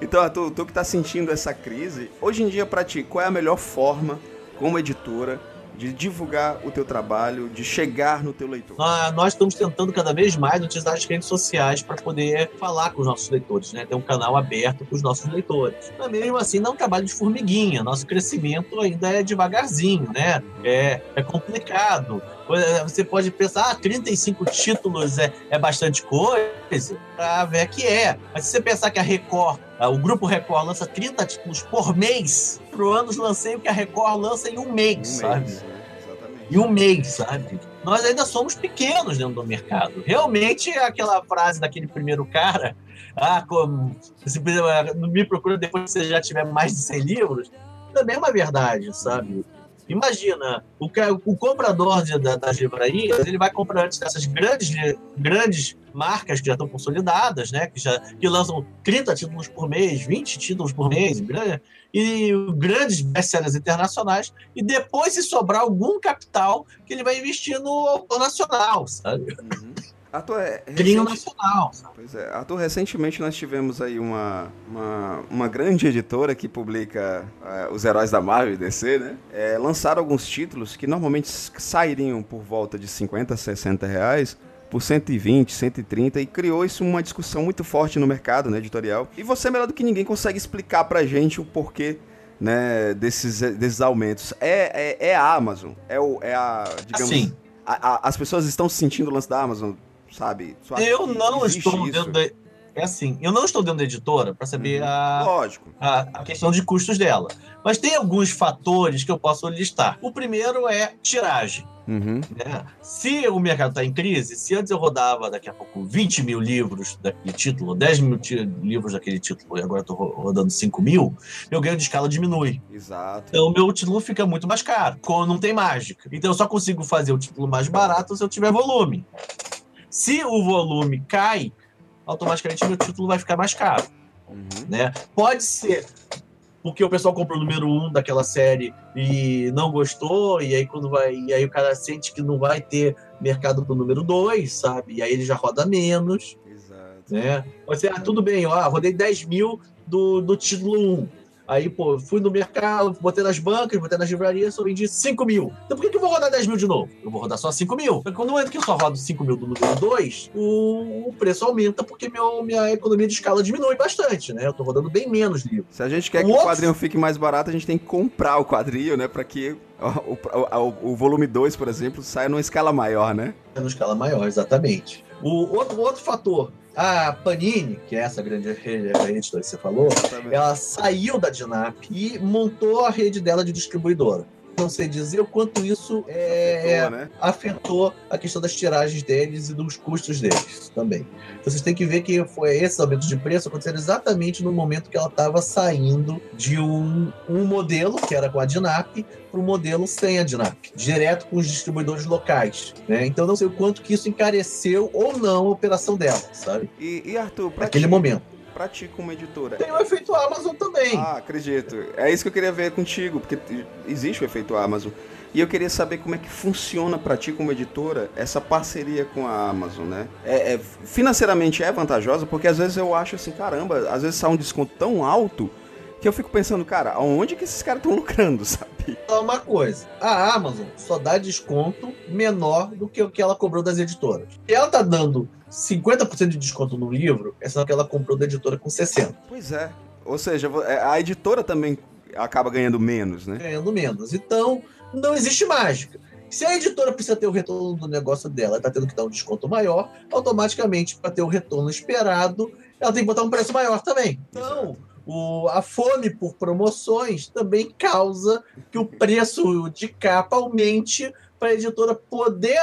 Então, tu, tu que está sentindo essa crise, hoje em dia para ti, qual é a melhor forma, como editora, de divulgar o teu trabalho, de chegar no teu leitor? Ah, nós estamos tentando cada vez mais utilizar as redes sociais para poder falar com os nossos leitores, né? Ter um canal aberto com os nossos leitores. Mas mesmo assim, não é um trabalho de formiguinha. Nosso crescimento ainda é devagarzinho, né? É, é complicado. Você pode pensar, ah, 35 títulos é, é bastante coisa, para ver que é. Mas se você pensar que a Record, ah, o Grupo Record lança 30 títulos por mês, pro anos lancei o que a Record lança em um mês, um sabe? Mês, né? Em um mês, sabe? Nós ainda somos pequenos dentro do mercado. Realmente, aquela frase daquele primeiro cara, ah, como, se me procura depois que você já tiver mais de 100 livros, também é uma verdade, sabe? Imagina, o, o comprador de, da, das livrarias, ele vai comprar antes dessas grandes, grandes marcas que já estão consolidadas, né? Que, já, que lançam 30 títulos por mês, 20 títulos por mês, e grandes best-sellers internacionais, e depois, se sobrar algum capital, que ele vai investir no autor nacional, sabe? Uhum. Ator, é, recent... nacional. Sabe? Pois é, Ator, recentemente nós tivemos aí uma, uma, uma grande editora que publica uh, os heróis da Marvel e DC, né? É, lançaram alguns títulos que normalmente sairiam por volta de 50, 60 reais por 120, 130 e criou isso uma discussão muito forte no mercado né, editorial. E você, melhor do que ninguém, consegue explicar pra gente o porquê né, desses, desses aumentos. É, é, é a Amazon, é, o, é a, digamos... Assim. A, a, as pessoas estão sentindo o lance da Amazon sabe? Eu não estou isso? dentro da. É assim, eu não estou dentro da editora para saber uhum. a. A, a, questão de custos dela. Mas tem alguns fatores que eu posso listar. O primeiro é tiragem. Uhum. Né? Se o mercado está em crise, se antes eu rodava daqui a pouco 20 mil livros daquele título, 10 mil livros daquele título, e agora estou rodando 5 mil, meu ganho de escala diminui. Exato. Então o meu título fica muito mais caro, quando não tem mágica. Então eu só consigo fazer o título mais barato se eu tiver volume. Se o volume cai, automaticamente meu título vai ficar mais caro. Uhum. Né? Pode ser porque o pessoal comprou o número um daquela série e não gostou, e aí quando vai. E aí o cara sente que não vai ter mercado pro número dois, sabe? E aí ele já roda menos. Exato. Né? Você, ah, tudo bem, ó, rodei 10 mil do, do título 1. Aí, pô, fui no mercado, botei nas bancas, botei nas livrarias, só vendi 5 mil. Então por que, que eu vou rodar 10 mil de novo? Eu vou rodar só 5 mil. Porque quando eu que eu só rodo 5 mil do número 2, o, o preço aumenta porque meu, minha economia de escala diminui bastante, né? Eu tô rodando bem menos livros. Se a gente quer o que outro... o quadrinho fique mais barato, a gente tem que comprar o quadrinho, né? Pra que o, o, o volume 2, por exemplo, saia numa escala maior, né? É numa escala maior, exatamente. O outro, outro fator a Panini, que é essa grande rede que você falou, ela saiu da Dinap e montou a rede dela de distribuidora. Não sei dizer o quanto isso é, afetou, né? afetou, a questão das tiragens deles e dos custos deles também. Vocês têm que ver que foi esse aumento de preço acontecendo exatamente no momento que ela estava saindo de um, um modelo, que era com a Dinap, para o modelo sem a Dinap, direto com os distribuidores locais. Né? Então não sei o quanto que isso encareceu ou não a operação dela, sabe? E, e Arthur, para aquele momento pra ti como editora? Tem o efeito Amazon também. Ah, acredito. É isso que eu queria ver contigo, porque existe o efeito Amazon. E eu queria saber como é que funciona para ti como editora essa parceria com a Amazon, né? É, é, financeiramente é vantajosa, porque às vezes eu acho assim, caramba, às vezes sai um desconto tão alto que eu fico pensando, cara, aonde que esses caras estão lucrando, sabe? Só uma coisa, a Amazon só dá desconto menor do que o que ela cobrou das editoras. E ela tá dando 50% de desconto no livro, é só que ela comprou da editora com 60%. Pois é. Ou seja, é, a editora também acaba ganhando menos, né? Ganhando menos. Então, não existe mágica. Se a editora precisa ter o retorno do negócio dela, está tendo que dar um desconto maior, automaticamente, para ter o retorno esperado, ela tem que botar um preço maior também. Então, o, a fome por promoções também causa que o preço de capa aumente para a editora poder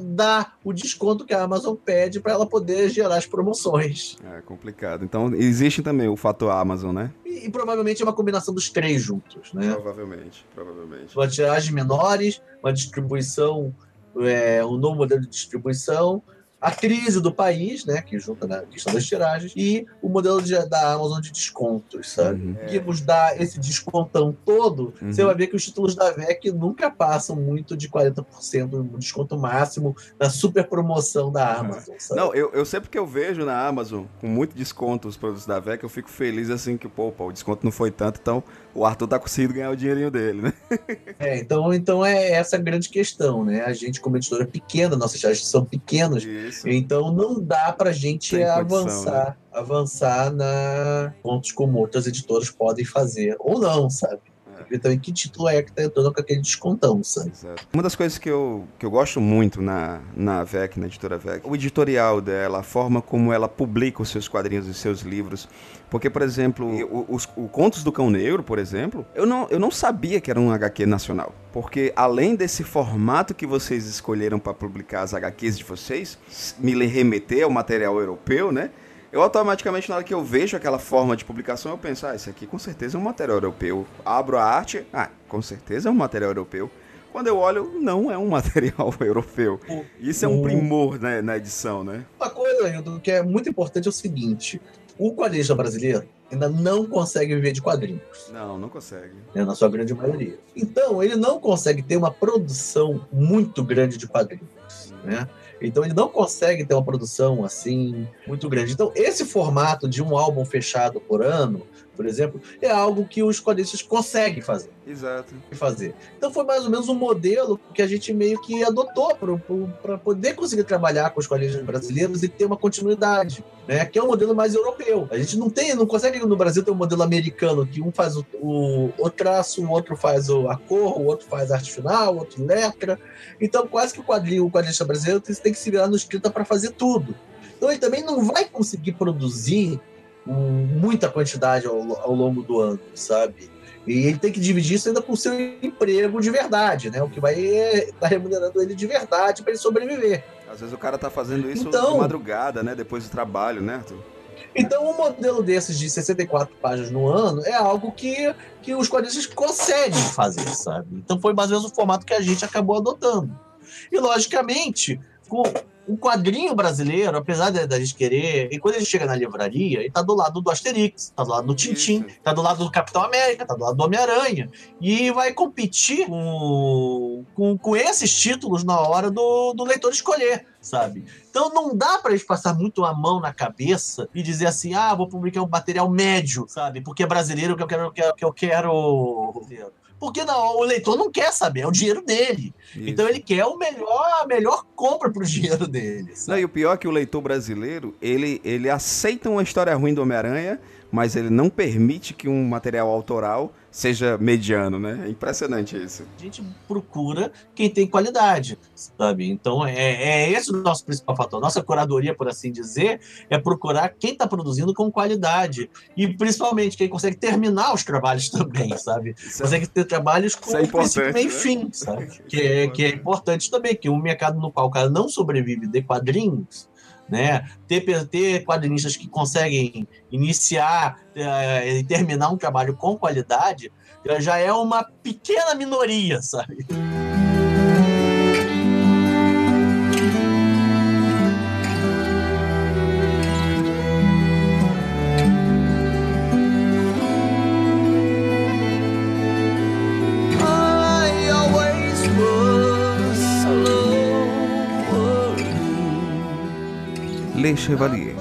dar o desconto que a Amazon pede para ela poder gerar as promoções. É complicado. Então existe também o fator Amazon, né? E, e provavelmente é uma combinação dos três juntos, né? Provavelmente, provavelmente. Uma tiragem menores, uma distribuição, é, um novo modelo de distribuição a crise do país, né, que junta na questão das tiragens, e o modelo de, da Amazon de descontos, sabe? Uhum. Conseguimos dar esse descontão todo, Uhum. você vai ver que os títulos da VEC nunca passam muito de 40% do desconto máximo na super promoção da Amazon, sabe? Não, eu, eu sempre que eu vejo na Amazon com muito desconto os produtos da VEC, eu fico feliz assim que, pô, pô, o desconto não foi tanto, então o Arthur tá conseguindo ganhar o dinheirinho dele, né? É, então, então é essa a grande questão, né? A gente, como editora pequena, nossas tiragens são pequenas, Isso. então não dá pra gente condição, avançar, né? avançar na pontos como outras editoras podem fazer, ou não, sabe? Ver também que título é que tá entrando com aquele descontão, sabe? Exato. Uma das coisas que eu, que eu gosto muito na, na VEC, na editora VEC, o editorial dela, a forma como ela publica os seus quadrinhos e seus livros. Porque, por exemplo, os, o Contos do Cão Negro, por exemplo, eu não, eu não sabia que era um HQ nacional. Porque além desse formato que vocês escolheram para publicar as HQs de vocês, me remeter ao material europeu, né? Eu automaticamente, na hora que eu vejo aquela forma de publicação, eu penso, ah, isso aqui com certeza é um material europeu. Abro a arte, ah, com certeza é um material europeu. Quando eu olho, não é um material europeu. Isso é um primor né, na edição, né? Uma coisa, Hilton, que é muito importante é o seguinte: o quadrinista brasileiro ainda não consegue viver de quadrinhos, Não, não consegue. né, na sua grande maioria. Então, ele não consegue ter uma produção muito grande de quadrinhos, né? Então, ele não consegue ter uma produção assim muito grande. Então, esse formato de um álbum fechado por ano, por exemplo, é algo que os quadristas conseguem fazer Exato. fazer. Então foi mais ou menos um modelo que a gente meio que adotou para poder conseguir trabalhar com os quadrinhos brasileiros e ter uma continuidade, né? Que é um modelo mais europeu. A gente não tem, não consegue no Brasil ter um modelo americano que um faz o, o, o traço, o outro faz o, a cor, o outro faz a arte final, o outro letra. Então quase que o quadrinho, o quadrinista brasileiro tem, tem que se virar no escrita para fazer tudo. Então ele também não vai conseguir produzir muita quantidade ao, ao longo do ano, sabe? E ele tem que dividir isso ainda com o seu emprego de verdade, né? O que vai estar remunerando ele de verdade para ele sobreviver. Às vezes o cara tá fazendo isso Então- de madrugada, né? Depois do trabalho, né, Arthur? Então, um modelo desses de 64 páginas no ano é algo que, que os quadristas conseguem fazer, sabe? Então, foi mais ou menos o formato que a gente acabou adotando. E, logicamente, com o quadrinho brasileiro, apesar da gente querer, e quando ele chega na livraria, ele tá do lado do Asterix, tá do lado do Tintim, Isso. tá do lado do Capitão América, tá do lado do Homem-Aranha. E vai competir com, com, com esses títulos na hora do, do leitor escolher, sabe? Então não dá pra eles passar muito a mão na cabeça e dizer assim, ah, vou publicar um material médio, sabe? Porque é brasileiro que eu quero. Que eu- que eu quero... Porque não, o leitor não quer saber, é o dinheiro dele. Então ele quer o melhor, a melhor compra pro dinheiro dele. Não, e o pior é que o leitor brasileiro, ele, ele aceita uma história ruim do Homem-Aranha, mas ele não permite que um material autoral seja mediano, né? É impressionante isso. A gente procura quem tem qualidade, sabe? Então é, é esse o nosso principal fator. Nossa curadoria, por assim dizer, é procurar quem está produzindo com qualidade. E principalmente quem consegue terminar os trabalhos também, sabe? Isso é- Consegue ter trabalhos com é princípio, meio e né? fim, sabe? Que é, que é importante também, que um mercado no qual o cara não sobrevive de quadrinhos, né? Ter, ter quadrinistas que conseguem iniciar eh, e terminar um trabalho com qualidade já é uma pequena minoria, sabe? Le Chevalier.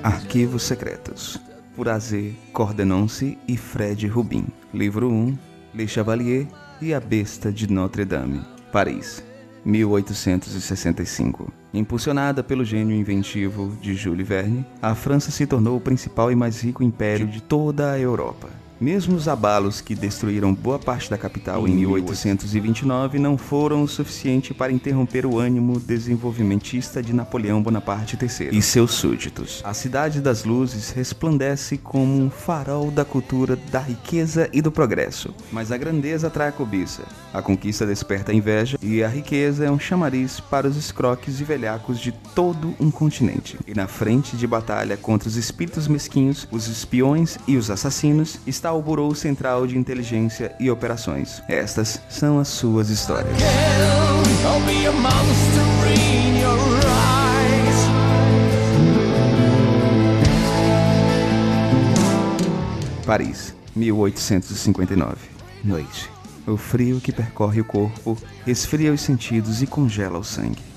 Arquivos Secretos. Por AZ Cordenonce e Fred Rubin. Livro 1. Le Chevalier e a Besta de Notre Dame. Paris. 1865. Impulsionada pelo gênio inventivo de Jules Verne, a França se tornou o principal e mais rico império de toda a Europa. Mesmo os abalos que destruíram boa parte da capital em 1829 não foram o suficiente para interromper o ânimo desenvolvimentista de Napoleão Bonaparte III e seus súditos. A Cidade das Luzes resplandece como um farol da cultura, da riqueza e do progresso. Mas a grandeza atrai a cobiça, a conquista desperta a inveja e a riqueza é um chamariz para os escroques e velhacos de todo um continente. E na frente de batalha contra os espíritos mesquinhos, os espiões e os assassinos está está o Central de Inteligência e Operações. Estas são as suas histórias. Paris, 1859. Noite. O frio que percorre o corpo esfria os sentidos e congela o sangue.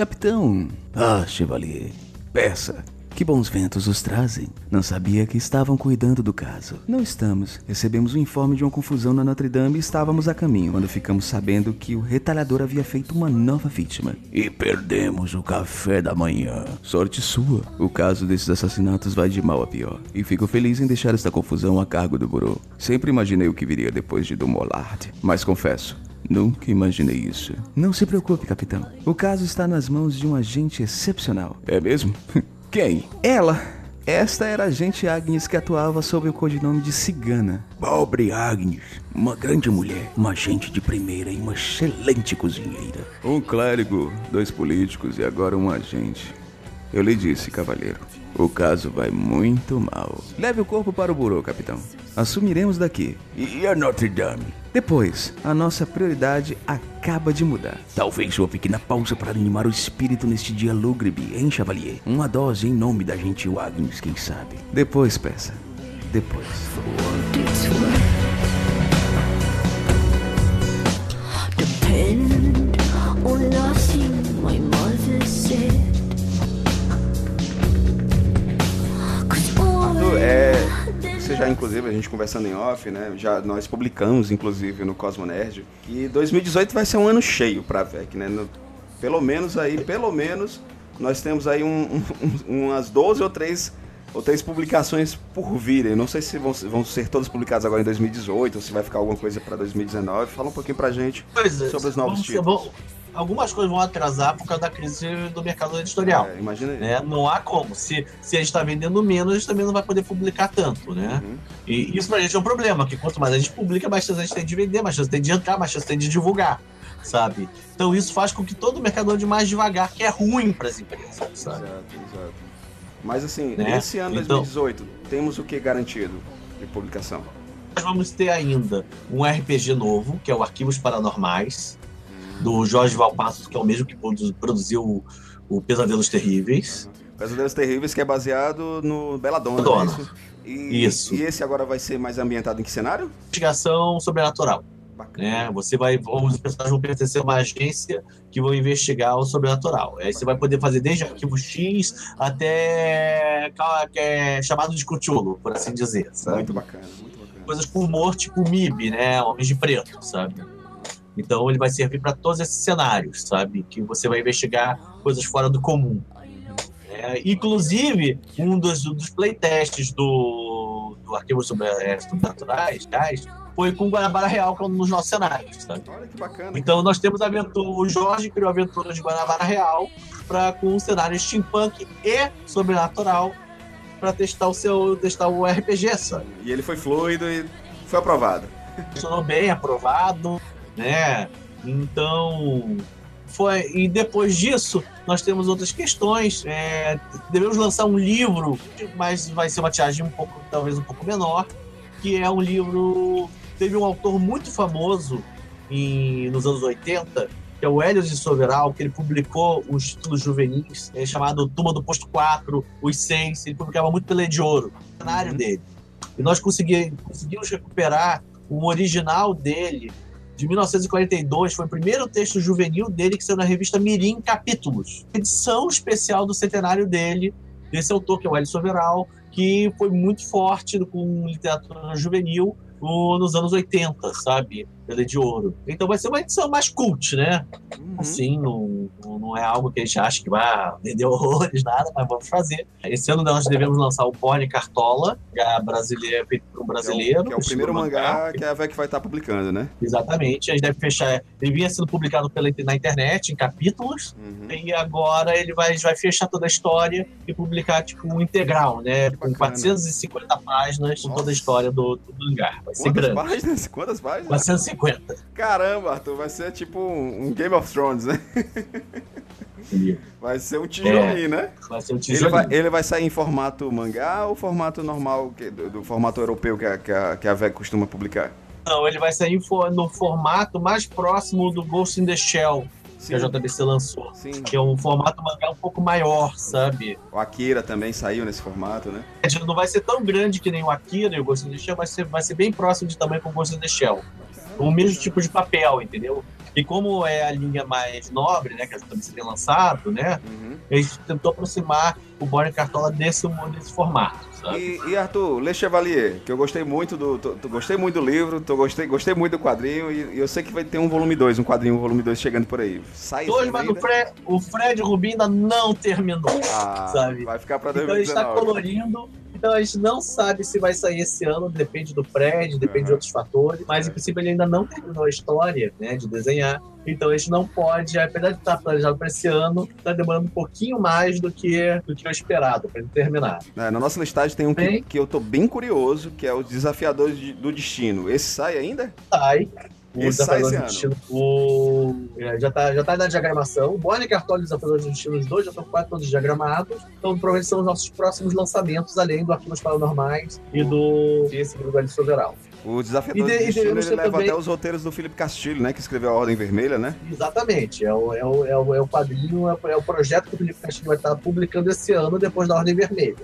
Capitão. Ah, Chevalier. Peça. Que bons ventos os trazem. Não sabia que estavam cuidando do caso. Não estamos. Recebemos um informe de uma confusão na Notre Dame e estávamos a caminho quando ficamos sabendo que o retalhador havia feito uma nova vítima. E perdemos o café da manhã. Sorte sua. O caso desses assassinatos vai de mal a pior. E fico feliz em deixar esta confusão a cargo do Burô. Sempre imaginei o que viria depois de Dumollard. Mas confesso, Nunca imaginei isso. Não se preocupe, capitão. O caso está nas mãos de um agente excepcional. É mesmo? Quem? Ela. Esta era a agente Agnes que atuava sob o codinome de Cigana. Pobre Agnes. Uma grande mulher, uma agente de primeira e uma excelente cozinheira. Um clérigo, dois políticos e agora um agente. Eu lhe disse, cavalheiro. O caso vai muito mal. Leve o corpo para o burô, capitão. Assumiremos daqui. E a Notre Dame? Depois, a nossa prioridade acaba de mudar. Talvez uma pequena pausa para animar o espírito neste dia lúgubre, hein, Chevalier? Uma dose em nome da gentil Agnes, quem sabe? Depois, peça. Depois. Já, inclusive, a gente conversando em off, né? Já nós publicamos, inclusive, no Cosmo Nerd, que 2018 vai ser um ano cheio pra VEC, né? No- pelo menos aí, pelo menos, nós temos aí um- um- umas 12 ou 3 ou três publicações por virem. Não sei se vão, vão ser todas publicadas agora em 2018 ou se vai ficar alguma coisa pra 2019. Fala um pouquinho pra gente é, sobre os novos títulos. vão- algumas coisas vão atrasar por causa da crise do mercado editorial. É, imagina aí. né? Não há como. Se, se a gente está vendendo menos, a gente também não vai poder publicar tanto, né? Uhum. E isso pra gente é um problema, que quanto mais a gente publica, mais chance a gente tem de vender, mais chance tem de entrar, mais chance tem de divulgar, sabe? Então isso faz com que todo o mercado ande mais devagar, que é ruim para as empresas, sabe? Exato, exato. Mas assim, Né? nesse ano Então- 2018, temos o que garantido de publicação? Nós vamos ter ainda um RPG novo, que é o Arquivos Paranormais, do Jorge Valpassos, que é o mesmo que produ- produziu o, o Pesadelos Terríveis. Pesadelos Terríveis, que é baseado no Belladonna, Belladonna. não é isso? E, Isso. E esse agora vai ser mais ambientado em que cenário? Investigação sobrenatural. Bacana. né? Você vai, os personagens vão pertencer a uma agência que vão investigar o sobrenatural. Aí você vai poder fazer desde arquivo X até é chamado de Cthulhu, por assim dizer, sabe? Muito bacana, muito bacana. Coisas com humor tipo MIB, né? Homens de Preto, sabe? Então ele vai servir para todos esses cenários, sabe? Que você vai investigar coisas fora do comum. É, inclusive, um dos, dos playtests do, do Arquivo Sobre- Sobrenaturais foi com Guanabara Real, que é um dos nossos cenários, sabe? Olha que bacana. Então nós temos a aventura, o Jorge criou a aventura de Guanabara Real para com um cenário steampunk e sobrenatural para testar o seu testar o RPG, sabe? E ele foi fluido e foi aprovado. Funcionou bem, aprovado, né? Então foi e depois disso nós temos outras questões. É, devemos lançar um livro, mas vai ser uma tiragem um pouco talvez um pouco menor, que é um livro teve um autor muito famoso em, nos anos 80, que é o Hélio de Soveral, que ele publicou os títulos juvenis, é, chamado Turma do Posto 4, Os Seis, ele publicava muito pela de Ouro, o cenário dele. E nós consegui, conseguimos recuperar o original dele, de 1942, foi o primeiro texto juvenil dele que saiu na revista Mirim Capítulos. Edição especial do centenário dele, desse autor, que é o Hélio Soveral, que foi muito forte com literatura juvenil, nos anos 80, sabe? Ele é de ouro. Então vai ser uma edição mais cult, né? Uhum. Assim, não, não é algo que a gente acha que vai vender horrores, nada, mas vamos fazer. Esse ano nós devemos lançar o Bonnie Cartola, que é brasileiro, feito por um brasileiro. Que é o, que é o primeiro mangá que a VEC vai estar publicando, né? Exatamente. A gente deve fechar. Ele vinha sendo publicado pela, na internet, em capítulos, Uhum. e agora ele vai, vai fechar toda a história e publicar, tipo, um integral, né? Com Bacana. 450 páginas, com toda a história do, do mangá. Vai ser Quantas grande. páginas? Quantas páginas? 450. Caramba, Arthur, vai ser tipo um um Game of Thrones, né? Vai ser um tijolinho, né? Vai ser o Ele tijolo. vai, ele vai sair em formato mangá ou formato normal, que- do, do formato europeu que a, que a, que a VEC costuma publicar? Não, ele vai sair no formato mais próximo do Ghost in the Shell, que Sim, a JBC lançou. sim. Que é um formato mangá um pouco maior, sabe? O Akira também saiu nesse formato, né? Ele Não vai ser tão grande que nem o Akira e o Ghost in the Shell, vai ser, vai ser bem próximo de tamanho com o Ghost in the Shell. O mesmo tipo de papel, entendeu? E como é a linha mais nobre, né, que a JBC tem lançado, né, Uhum. a gente tentou aproximar o Bonnie Cartola desse, desse formato? E, e Arthur, Le Chevalier, que eu gostei muito do. tô- tô- gostei muito do livro, tô, gostei, gostei muito do quadrinho, e, e eu sei que vai ter um volume 2, um quadrinho, um volume 2 chegando por aí. Sai Dois, mas o ainda? Fred, o Fred Rubin ainda não terminou. Ah, sabe? Vai ficar pra Então a gente está 2019. colorindo. Então a gente não sabe se vai sair esse ano, depende do Fred, depende de Uhum. outros fatores. Mas em princípio ele ainda não terminou a história, né, de desenhar. Então a gente não pode, apesar de estar planejado para esse ano, está demorando um pouquinho mais do que do que o esperado para ele terminar. É, na nossa listagem tem um que, que eu tô bem curioso, que é os Desafiadores de- do Destino. Esse sai ainda? Sai. O Esse sai Desafiador do ano. Destino, o, é, já está já tá na diagramação. O Bonnie Cartola e os Desafiadores do Destino, os dois já estão quase todos diagramados. Então, provavelmente são os nossos próximos lançamentos, além do Arquivos Paranormais e do esse do Alice Soveral. O Desafiador E de- do e Destino ele leva também- até os roteiros do Felipe Castilho, né? Que escreveu a Ordem Vermelha, né? Exatamente. É o, é o, é o, é o quadrinho, é o, é o projeto que o Felipe Castilho vai estar publicando esse ano, depois da Ordem Vermelha.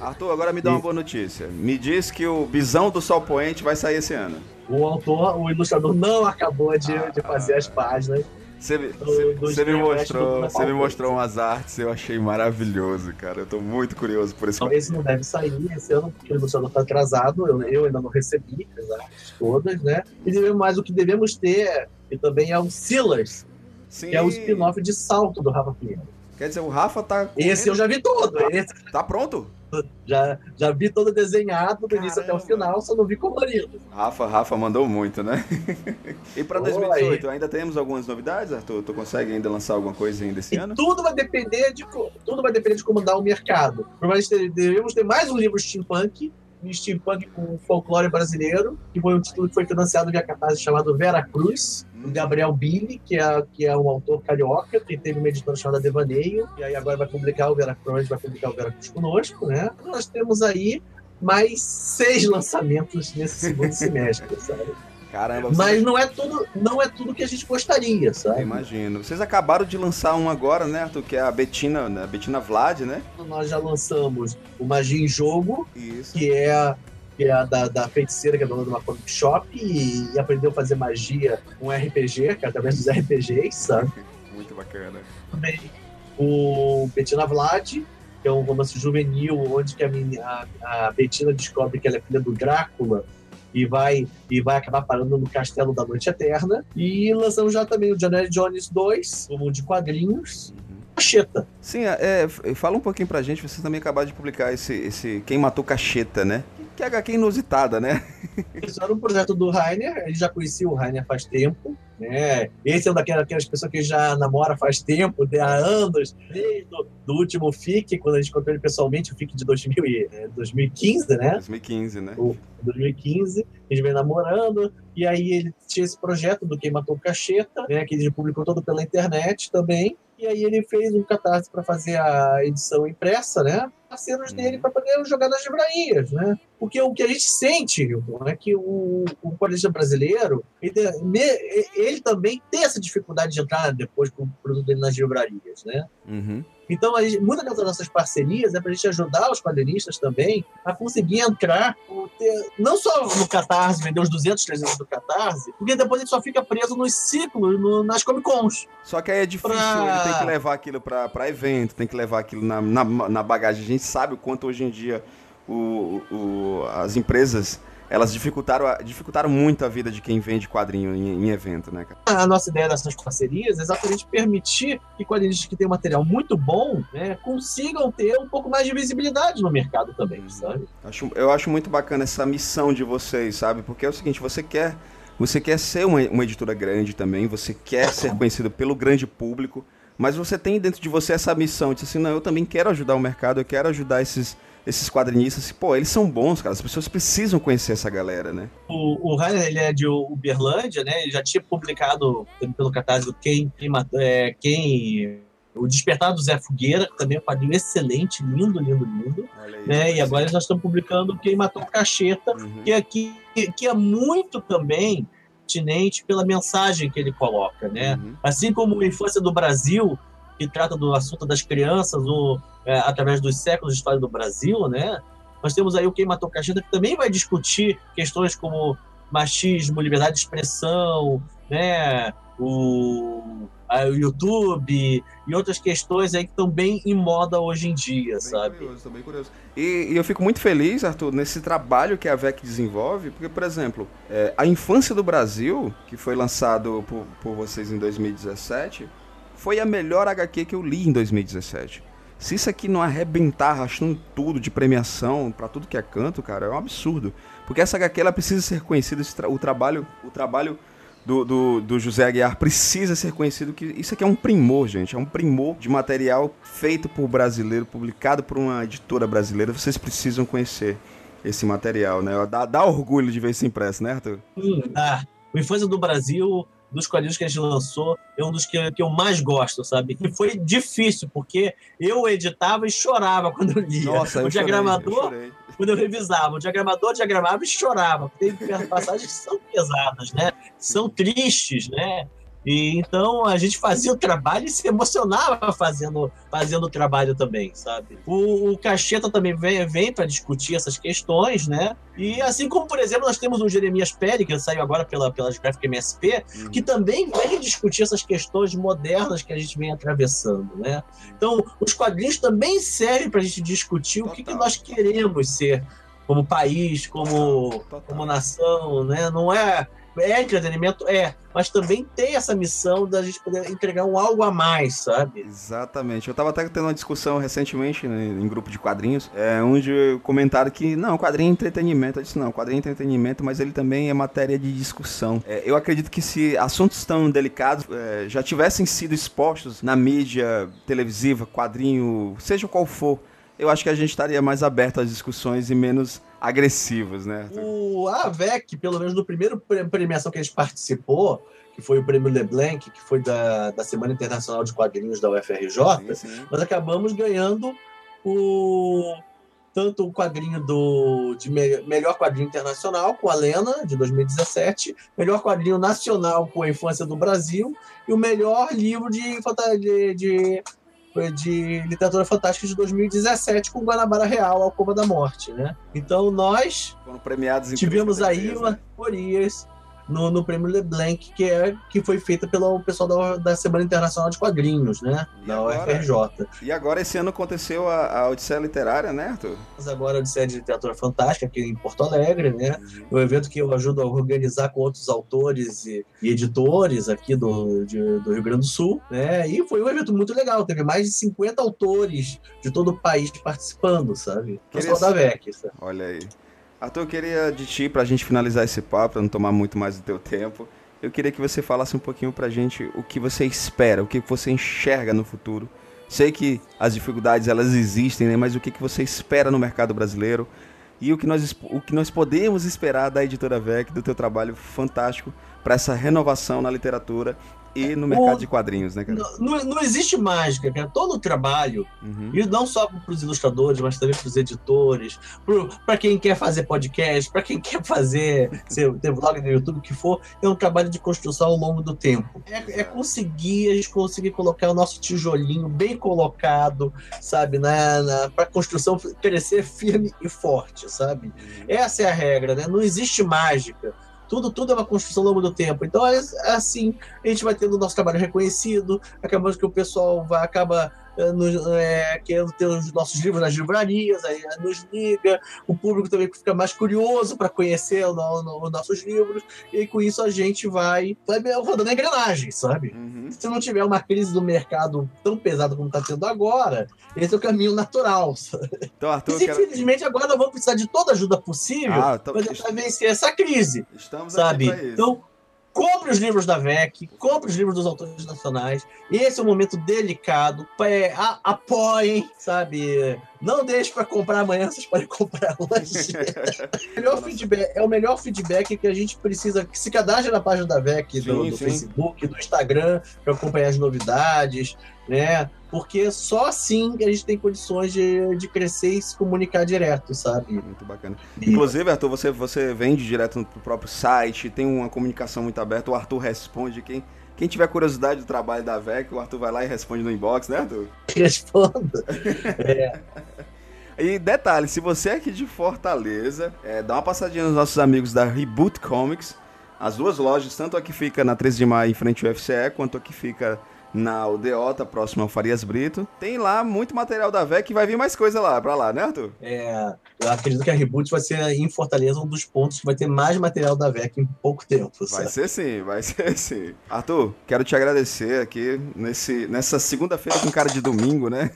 Arthur, agora me dá uma boa notícia. Me diz que o Bisão do Sol Poente vai sair esse ano. O autor, o ilustrador, não acabou de, de fazer as páginas. Você me, você- me mostrou, você me mostrou umas artes, eu achei maravilhoso, cara. Eu tô muito curioso por esse Então, esse não deve sair esse ano, porque o ilustrador está atrasado. Eu, eu ainda não recebi as artes todas, né? E devemos, mas o que devemos ter, e também é o Silas, Sim. que é o spin-off de salto do Rafa Pinheiro. Quer dizer, o Rafa tá. Esse eu já vi todo. Esse Tá pronto? Já, já vi todo desenhado, do início até o Caramba. final, só não vi colorido. Rafa, Rafa mandou muito, né? e pra Oi. 2018, ainda temos algumas novidades, Arthur? Tu consegue ainda lançar alguma coisa ainda esse E ano? tudo vai depender de tudo vai depender de como dá o mercado. Provavelmente devemos ter mais um livro steampunk, um steampunk com folclore brasileiro, que foi um título que foi financiado via Catarse chamado Vera Cruz, do Gabriel Billy, que é, que é um autor carioca, que teve uma editora chamada Devaneio, e aí agora vai publicar o Vera Cruz, vai publicar o Vera Cruz conosco, né? Nós temos aí mais seis lançamentos nesse segundo semestre, sabe? Caramba, vocês... Mas não é tudo, não é tudo que a gente gostaria, Eu sabe? imagino. Vocês acabaram de lançar um agora, né, Arthur? Que é a Betina, né? Betina Vlad, né? Nós já lançamos o Magia em Jogo, Isso. que é, que é a da, da feiticeira que é dona de uma comic shop e, e aprendeu a fazer magia com RPG, que é através dos RPGs, sabe? Muito bacana. Também o Bettina Vlad, que é um romance juvenil, onde que a, meni- a, a Bettina descobre que ela é filha do Drácula e vai, e vai acabar parando no Castelo da Noite Eterna. E lançamos já também o Janet Jones 2, como de quadrinhos, Cacheta. Sim, é, f- fala um pouquinho pra gente, vocês também acabaram de publicar esse, esse Quem Matou Cacheta, né? Que é HQ inusitada, né? Isso era um projeto do Rainer, ele já conhecia o Rainer faz tempo, né? Esse é um daquelas daquelas pessoas que já namora faz tempo, de- há anos, desde o do último FIC, quando a gente encontrou ele pessoalmente, o FIC de 2000 e, é, 2015, né? 2015, né? O- 2015, a gente vem namorando, e aí ele tinha esse projeto do Quem Matou Cacheta, né, que ele publicou todo pela internet também, e aí ele fez um catarse para fazer a edição impressa, né, parceiros dele para poder jogar nas livrarias, né, porque o que a gente sente Hilton, é que o, o quadrinista brasileiro, ele, ele também tem essa dificuldade de entrar depois com o produto dele nas livrarias, né, Uhum. então, gente, muitas das nossas parcerias é para a gente ajudar os quadrinistas também a conseguir entrar, ter- não só no Catarse, vender os 200, 300 do Catarse, porque depois gente só fica preso nos ciclos, no- nas Comic Cons. Só que aí é difícil, Pra- ele tem que levar aquilo pra evento, tem que levar aquilo na, na, na bagagem. Gente sabe o quanto hoje em dia o, o- as empresas elas dificultaram, dificultaram muito a vida de quem vende quadrinho em, em evento, né, cara? A nossa ideia dessas parcerias é exatamente permitir que quadrinistas que têm um material muito bom né, consigam ter um pouco mais de visibilidade no mercado também, sabe? Acho- eu acho muito bacana essa missão de vocês, sabe? Porque é o seguinte, você quer, você quer ser uma, uma editora grande também, você quer ser conhecido pelo grande público, mas você tem dentro de você essa missão de assim, não, eu também quero ajudar o mercado, eu quero ajudar esses, esses quadrinistas. Pô, eles são bons, cara, as pessoas precisam conhecer essa galera, né? O, o Rainer, ele é de Uberlândia, né? Ele já tinha publicado pelo catálogo Quem, é, quem o Despertar do Zé Fogueira, que também é um quadrinho excelente, lindo, lindo, lindo. Aí. Né? E agora nós estamos publicando Quem Matou Cacheta, Uhum. que é, que, que é muito também pertinente pela mensagem que ele coloca, né? Uhum. Assim como a Infância do Brasil, que trata do assunto das crianças o, é, através dos séculos de história do Brasil, né? Nós temos aí o Quem Matou Cacheta, que também vai discutir questões como machismo, liberdade de expressão, né? O, a- o YouTube e outras questões aí que estão bem em moda hoje em dia, Bem sabe? curioso, bem curioso. E, e eu fico muito feliz, Arthur, nesse trabalho que a VEC desenvolve, porque, por exemplo, é, A Infância do Brasil, que foi lançado por, por vocês em 2017, foi a melhor HQ que eu li em 2017. Se isso aqui não arrebentar, rachando tudo de premiação pra tudo que é canto, cara, é um absurdo. Porque essa HQ ela precisa ser conhecida, tra- o trabalho, o trabalho do, do, do José Aguiar precisa ser conhecido que isso aqui é um primor, gente. É um primor de material feito por brasileiro, publicado por uma editora brasileira. Vocês precisam conhecer esse material, né? Dá, dá orgulho de ver isso impresso, né, Arthur? Sim, ah, o Infância do Brasil, dos quadrinhos que a gente lançou, é um dos que, que eu mais gosto, sabe? Que foi difícil, porque eu editava e chorava quando eu lia. Nossa, o eu chorei, diagramador. Quando eu revisava, o diagramador diagramava e chorava. Tem passagens são pesadas, né? São tristes, né? E então a gente fazia o trabalho e se emocionava fazendo, fazendo o trabalho também, sabe? O, o Cacheta também vem, vem para discutir essas questões, né? E assim como, por exemplo, nós temos o Jeremias Pérez, que saiu agora pela, pelas Graphic MSP, que também vem discutir essas questões modernas que a gente vem atravessando, né? Então, os quadrinhos também servem para a gente discutir o que, que Total. nós queremos ser como país, como, Total. como nação, né? Não é é entretenimento, é, mas também tem essa missão da gente poder entregar um algo a mais, sabe? Exatamente. Eu tava até tendo uma discussão recentemente né, em grupo de quadrinhos, é, onde comentaram que não, quadrinho é entretenimento. Eu disse, não, quadrinho é entretenimento, mas ele também é matéria de discussão. É, eu acredito que se assuntos tão delicados é, já tivessem sido expostos na mídia televisiva, quadrinho, seja qual for, eu acho que a gente estaria mais aberto às discussões e menos agressivos, né? O AVEC, pelo menos no primeiro pre- premiação que a gente participou, que foi o Prêmio Leblanc, que foi da, da Semana Internacional de Quadrinhos da UFRJ, Sim, sim. nós acabamos ganhando o tanto o quadrinho do de me- melhor quadrinho internacional com a Lena de 2017, melhor quadrinho nacional com a Infância do Brasil e o melhor livro de de, de, de literatura fantástica de 2017 com Guanabara Real, Alcova da Morte, né? Então nós tivemos aí umas né? No, no Prêmio Leblanc, que, é, que foi feita pelo pessoal da, da Semana Internacional de Quadrinhos, né? E da agora? UFRJ. E agora esse ano aconteceu a, a Odisseia Literária, né, Arthur? Mas agora de série de literatura fantástica aqui em Porto Alegre, né? Um evento que eu ajudo a organizar com outros autores e, e editores aqui do, de- do Rio Grande do Sul, né? E foi um evento muito legal, teve mais de 50 autores de todo o país participando, sabe? Pessoal da VEC? Olha aí. Arthur, eu queria de ti, pra gente finalizar esse papo, pra não tomar muito mais do teu tempo, eu queria que você falasse um pouquinho pra gente o que você espera, o que você enxerga no futuro. Sei que as dificuldades elas existem, né? Mas o que você espera no mercado brasileiro e o que nós, o que nós podemos esperar da editora VEC, do teu trabalho fantástico para essa renovação na literatura e no mercado de quadrinhos, né, cara? Não, não- não existe mágica, cara. Todo o trabalho Uhum. E não só para os ilustradores, mas também para os editores, para quem quer fazer podcast, para quem quer fazer seu, ter vlog no YouTube, o que for, é um trabalho de construção ao longo do tempo. É, é conseguir, a gente conseguir colocar o nosso tijolinho bem colocado, sabe, na, na, para a construção crescer firme e forte, sabe? Essa é a regra, né? Não existe mágica. Tudo, tudo é uma construção ao longo do tempo. Então, é, assim, a gente vai tendo o nosso trabalho reconhecido, acabamos que o pessoal vai, acaba nos, é, querendo ter os nossos livros nas livrarias, aí nos liga, o público também fica mais curioso para conhecer os no, nossos livros, e com isso a gente vai, vai rodando a engrenagem, sabe? Uhum. Se não tiver uma crise do mercado tão pesada como está tendo agora, esse é o caminho natural. Sabe? Então, Arthur, Mas, infelizmente, quero... agora vamos precisar de toda ajuda possível ah, então... para vencer essa crise. Estamos sabe? Então, compre os livros da VEC, compre os livros dos autores nacionais. Esse é um momento delicado. É, a, apoiem, sabe? Não deixe para comprar amanhã, vocês podem comprar hoje. o melhor feedback, é o melhor feedback que a gente precisa. Que se cadastre na página da VEC, sim, do, do Facebook, do Instagram, para acompanhar as novidades, né? Porque só assim a gente tem condições de, de crescer e se comunicar direto, sabe? Muito bacana. E... Inclusive, Arthur, você, você vende direto no próprio site, tem uma comunicação muito aberta, o Arthur responde quem. Quem tiver curiosidade do trabalho da VEC, o Arthur vai lá e responde no inbox, né, Arthur? Respondo. é. E detalhe, se você é aqui de Fortaleza, é, dá uma passadinha nos nossos amigos da Reboot Comics. As duas lojas, tanto a que fica na 13 de maio em frente ao UFCE, quanto a que fica na Aldeota, próximo ao Farias Brito. Tem lá muito material da VEC e vai vir mais coisa lá, pra lá, né, Arthur? É, eu acredito que a Reboot vai ser em Fortaleza um dos pontos que vai ter mais material da VEC em pouco tempo. Vai ser sim, vai ser sim. Arthur, quero te agradecer aqui nesse, nessa segunda-feira com cara de domingo, né?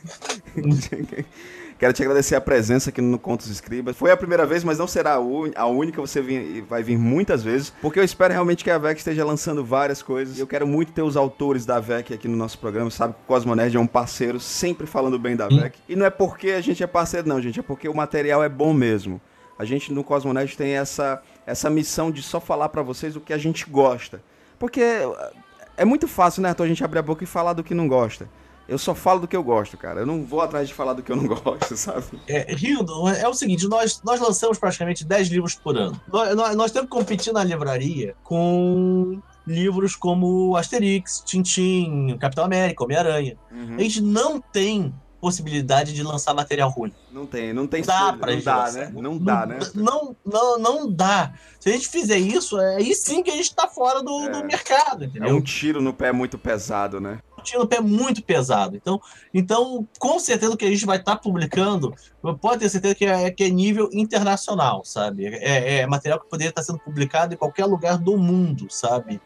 Quero te agradecer a presença aqui no Contos Escribas. Foi a primeira vez, mas não será a única. Você vai vir muitas vezes, porque eu espero realmente que a VEC esteja lançando várias coisas. Eu quero muito ter os autores da VEC aqui no nosso programa. Sabe que o Cosmonerd é um parceiro, sempre falando bem da VEC. E não é porque a gente é parceiro, não, gente. É porque o material é bom mesmo. A gente no Cosmonerd tem essa, essa missão de só falar para vocês o que a gente gosta. Porque é muito fácil, né, Arthur, a gente abrir a boca e falar do que não gosta. Eu só falo do que eu gosto, cara. Eu não vou atrás de falar do que eu não gosto, sabe? É, Rildo, é o seguinte: nós, nós lançamos praticamente 10 livros por ano. Nós, nós, nós temos que competir na livraria com livros como Asterix, Tintin, Capitão América, Homem-Aranha. Uhum. A gente não tem possibilidade de lançar material ruim. Não tem, não tem. Não dá pra não dá, né? Não, não dá, né? Não, não, não dá. Se a gente fizer isso, é aí sim que a gente tá fora do, é. do mercado, entendeu? É um tiro no pé muito pesado, né? No pé muito pesado. Então, então com certeza o que a gente vai estar tá publicando, pode ter certeza que é, que é nível internacional, sabe? É, é, material que poderia estar sendo publicado em qualquer lugar do mundo, sabe?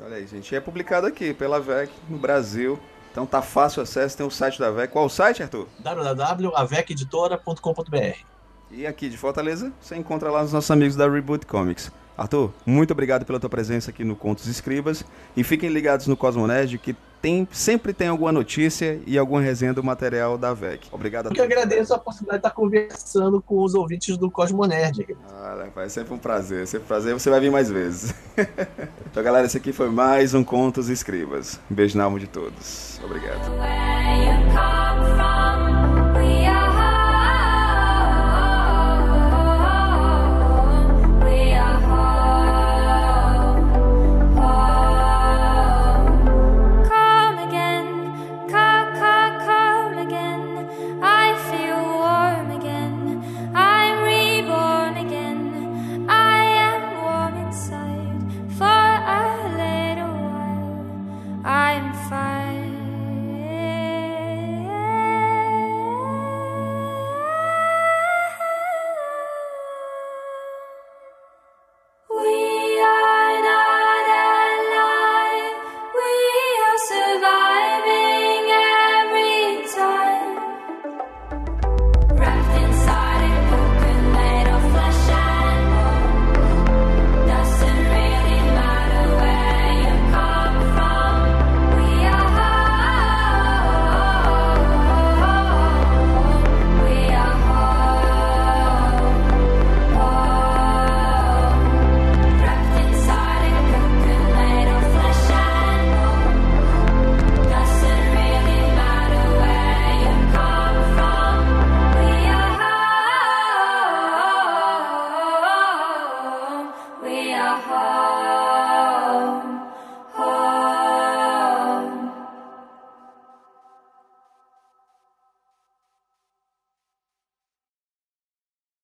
Olha aí, gente, é publicado aqui pela VEC no Brasil. Então tá fácil acesso, tem o site da VEC. Qual o site, Arthur? www.aveceditora.com.br E aqui de Fortaleza, você encontra lá os nossos amigos da Reboot Comics. Arthur, muito obrigado pela tua presença aqui no Contos Escribas. E fiquem ligados no Cosmonerd, que tem, sempre tem alguma notícia e alguma resenha do material da VEC. Obrigado a todos. Eu agradeço a possibilidade de estar conversando com os ouvintes do Cosmo Nerd. Ah, é sempre um prazer, sempre um prazer. Você vai vir mais vezes. então, galera, esse aqui foi mais um Contos Escribas. Um beijo na alma de todos. Obrigado.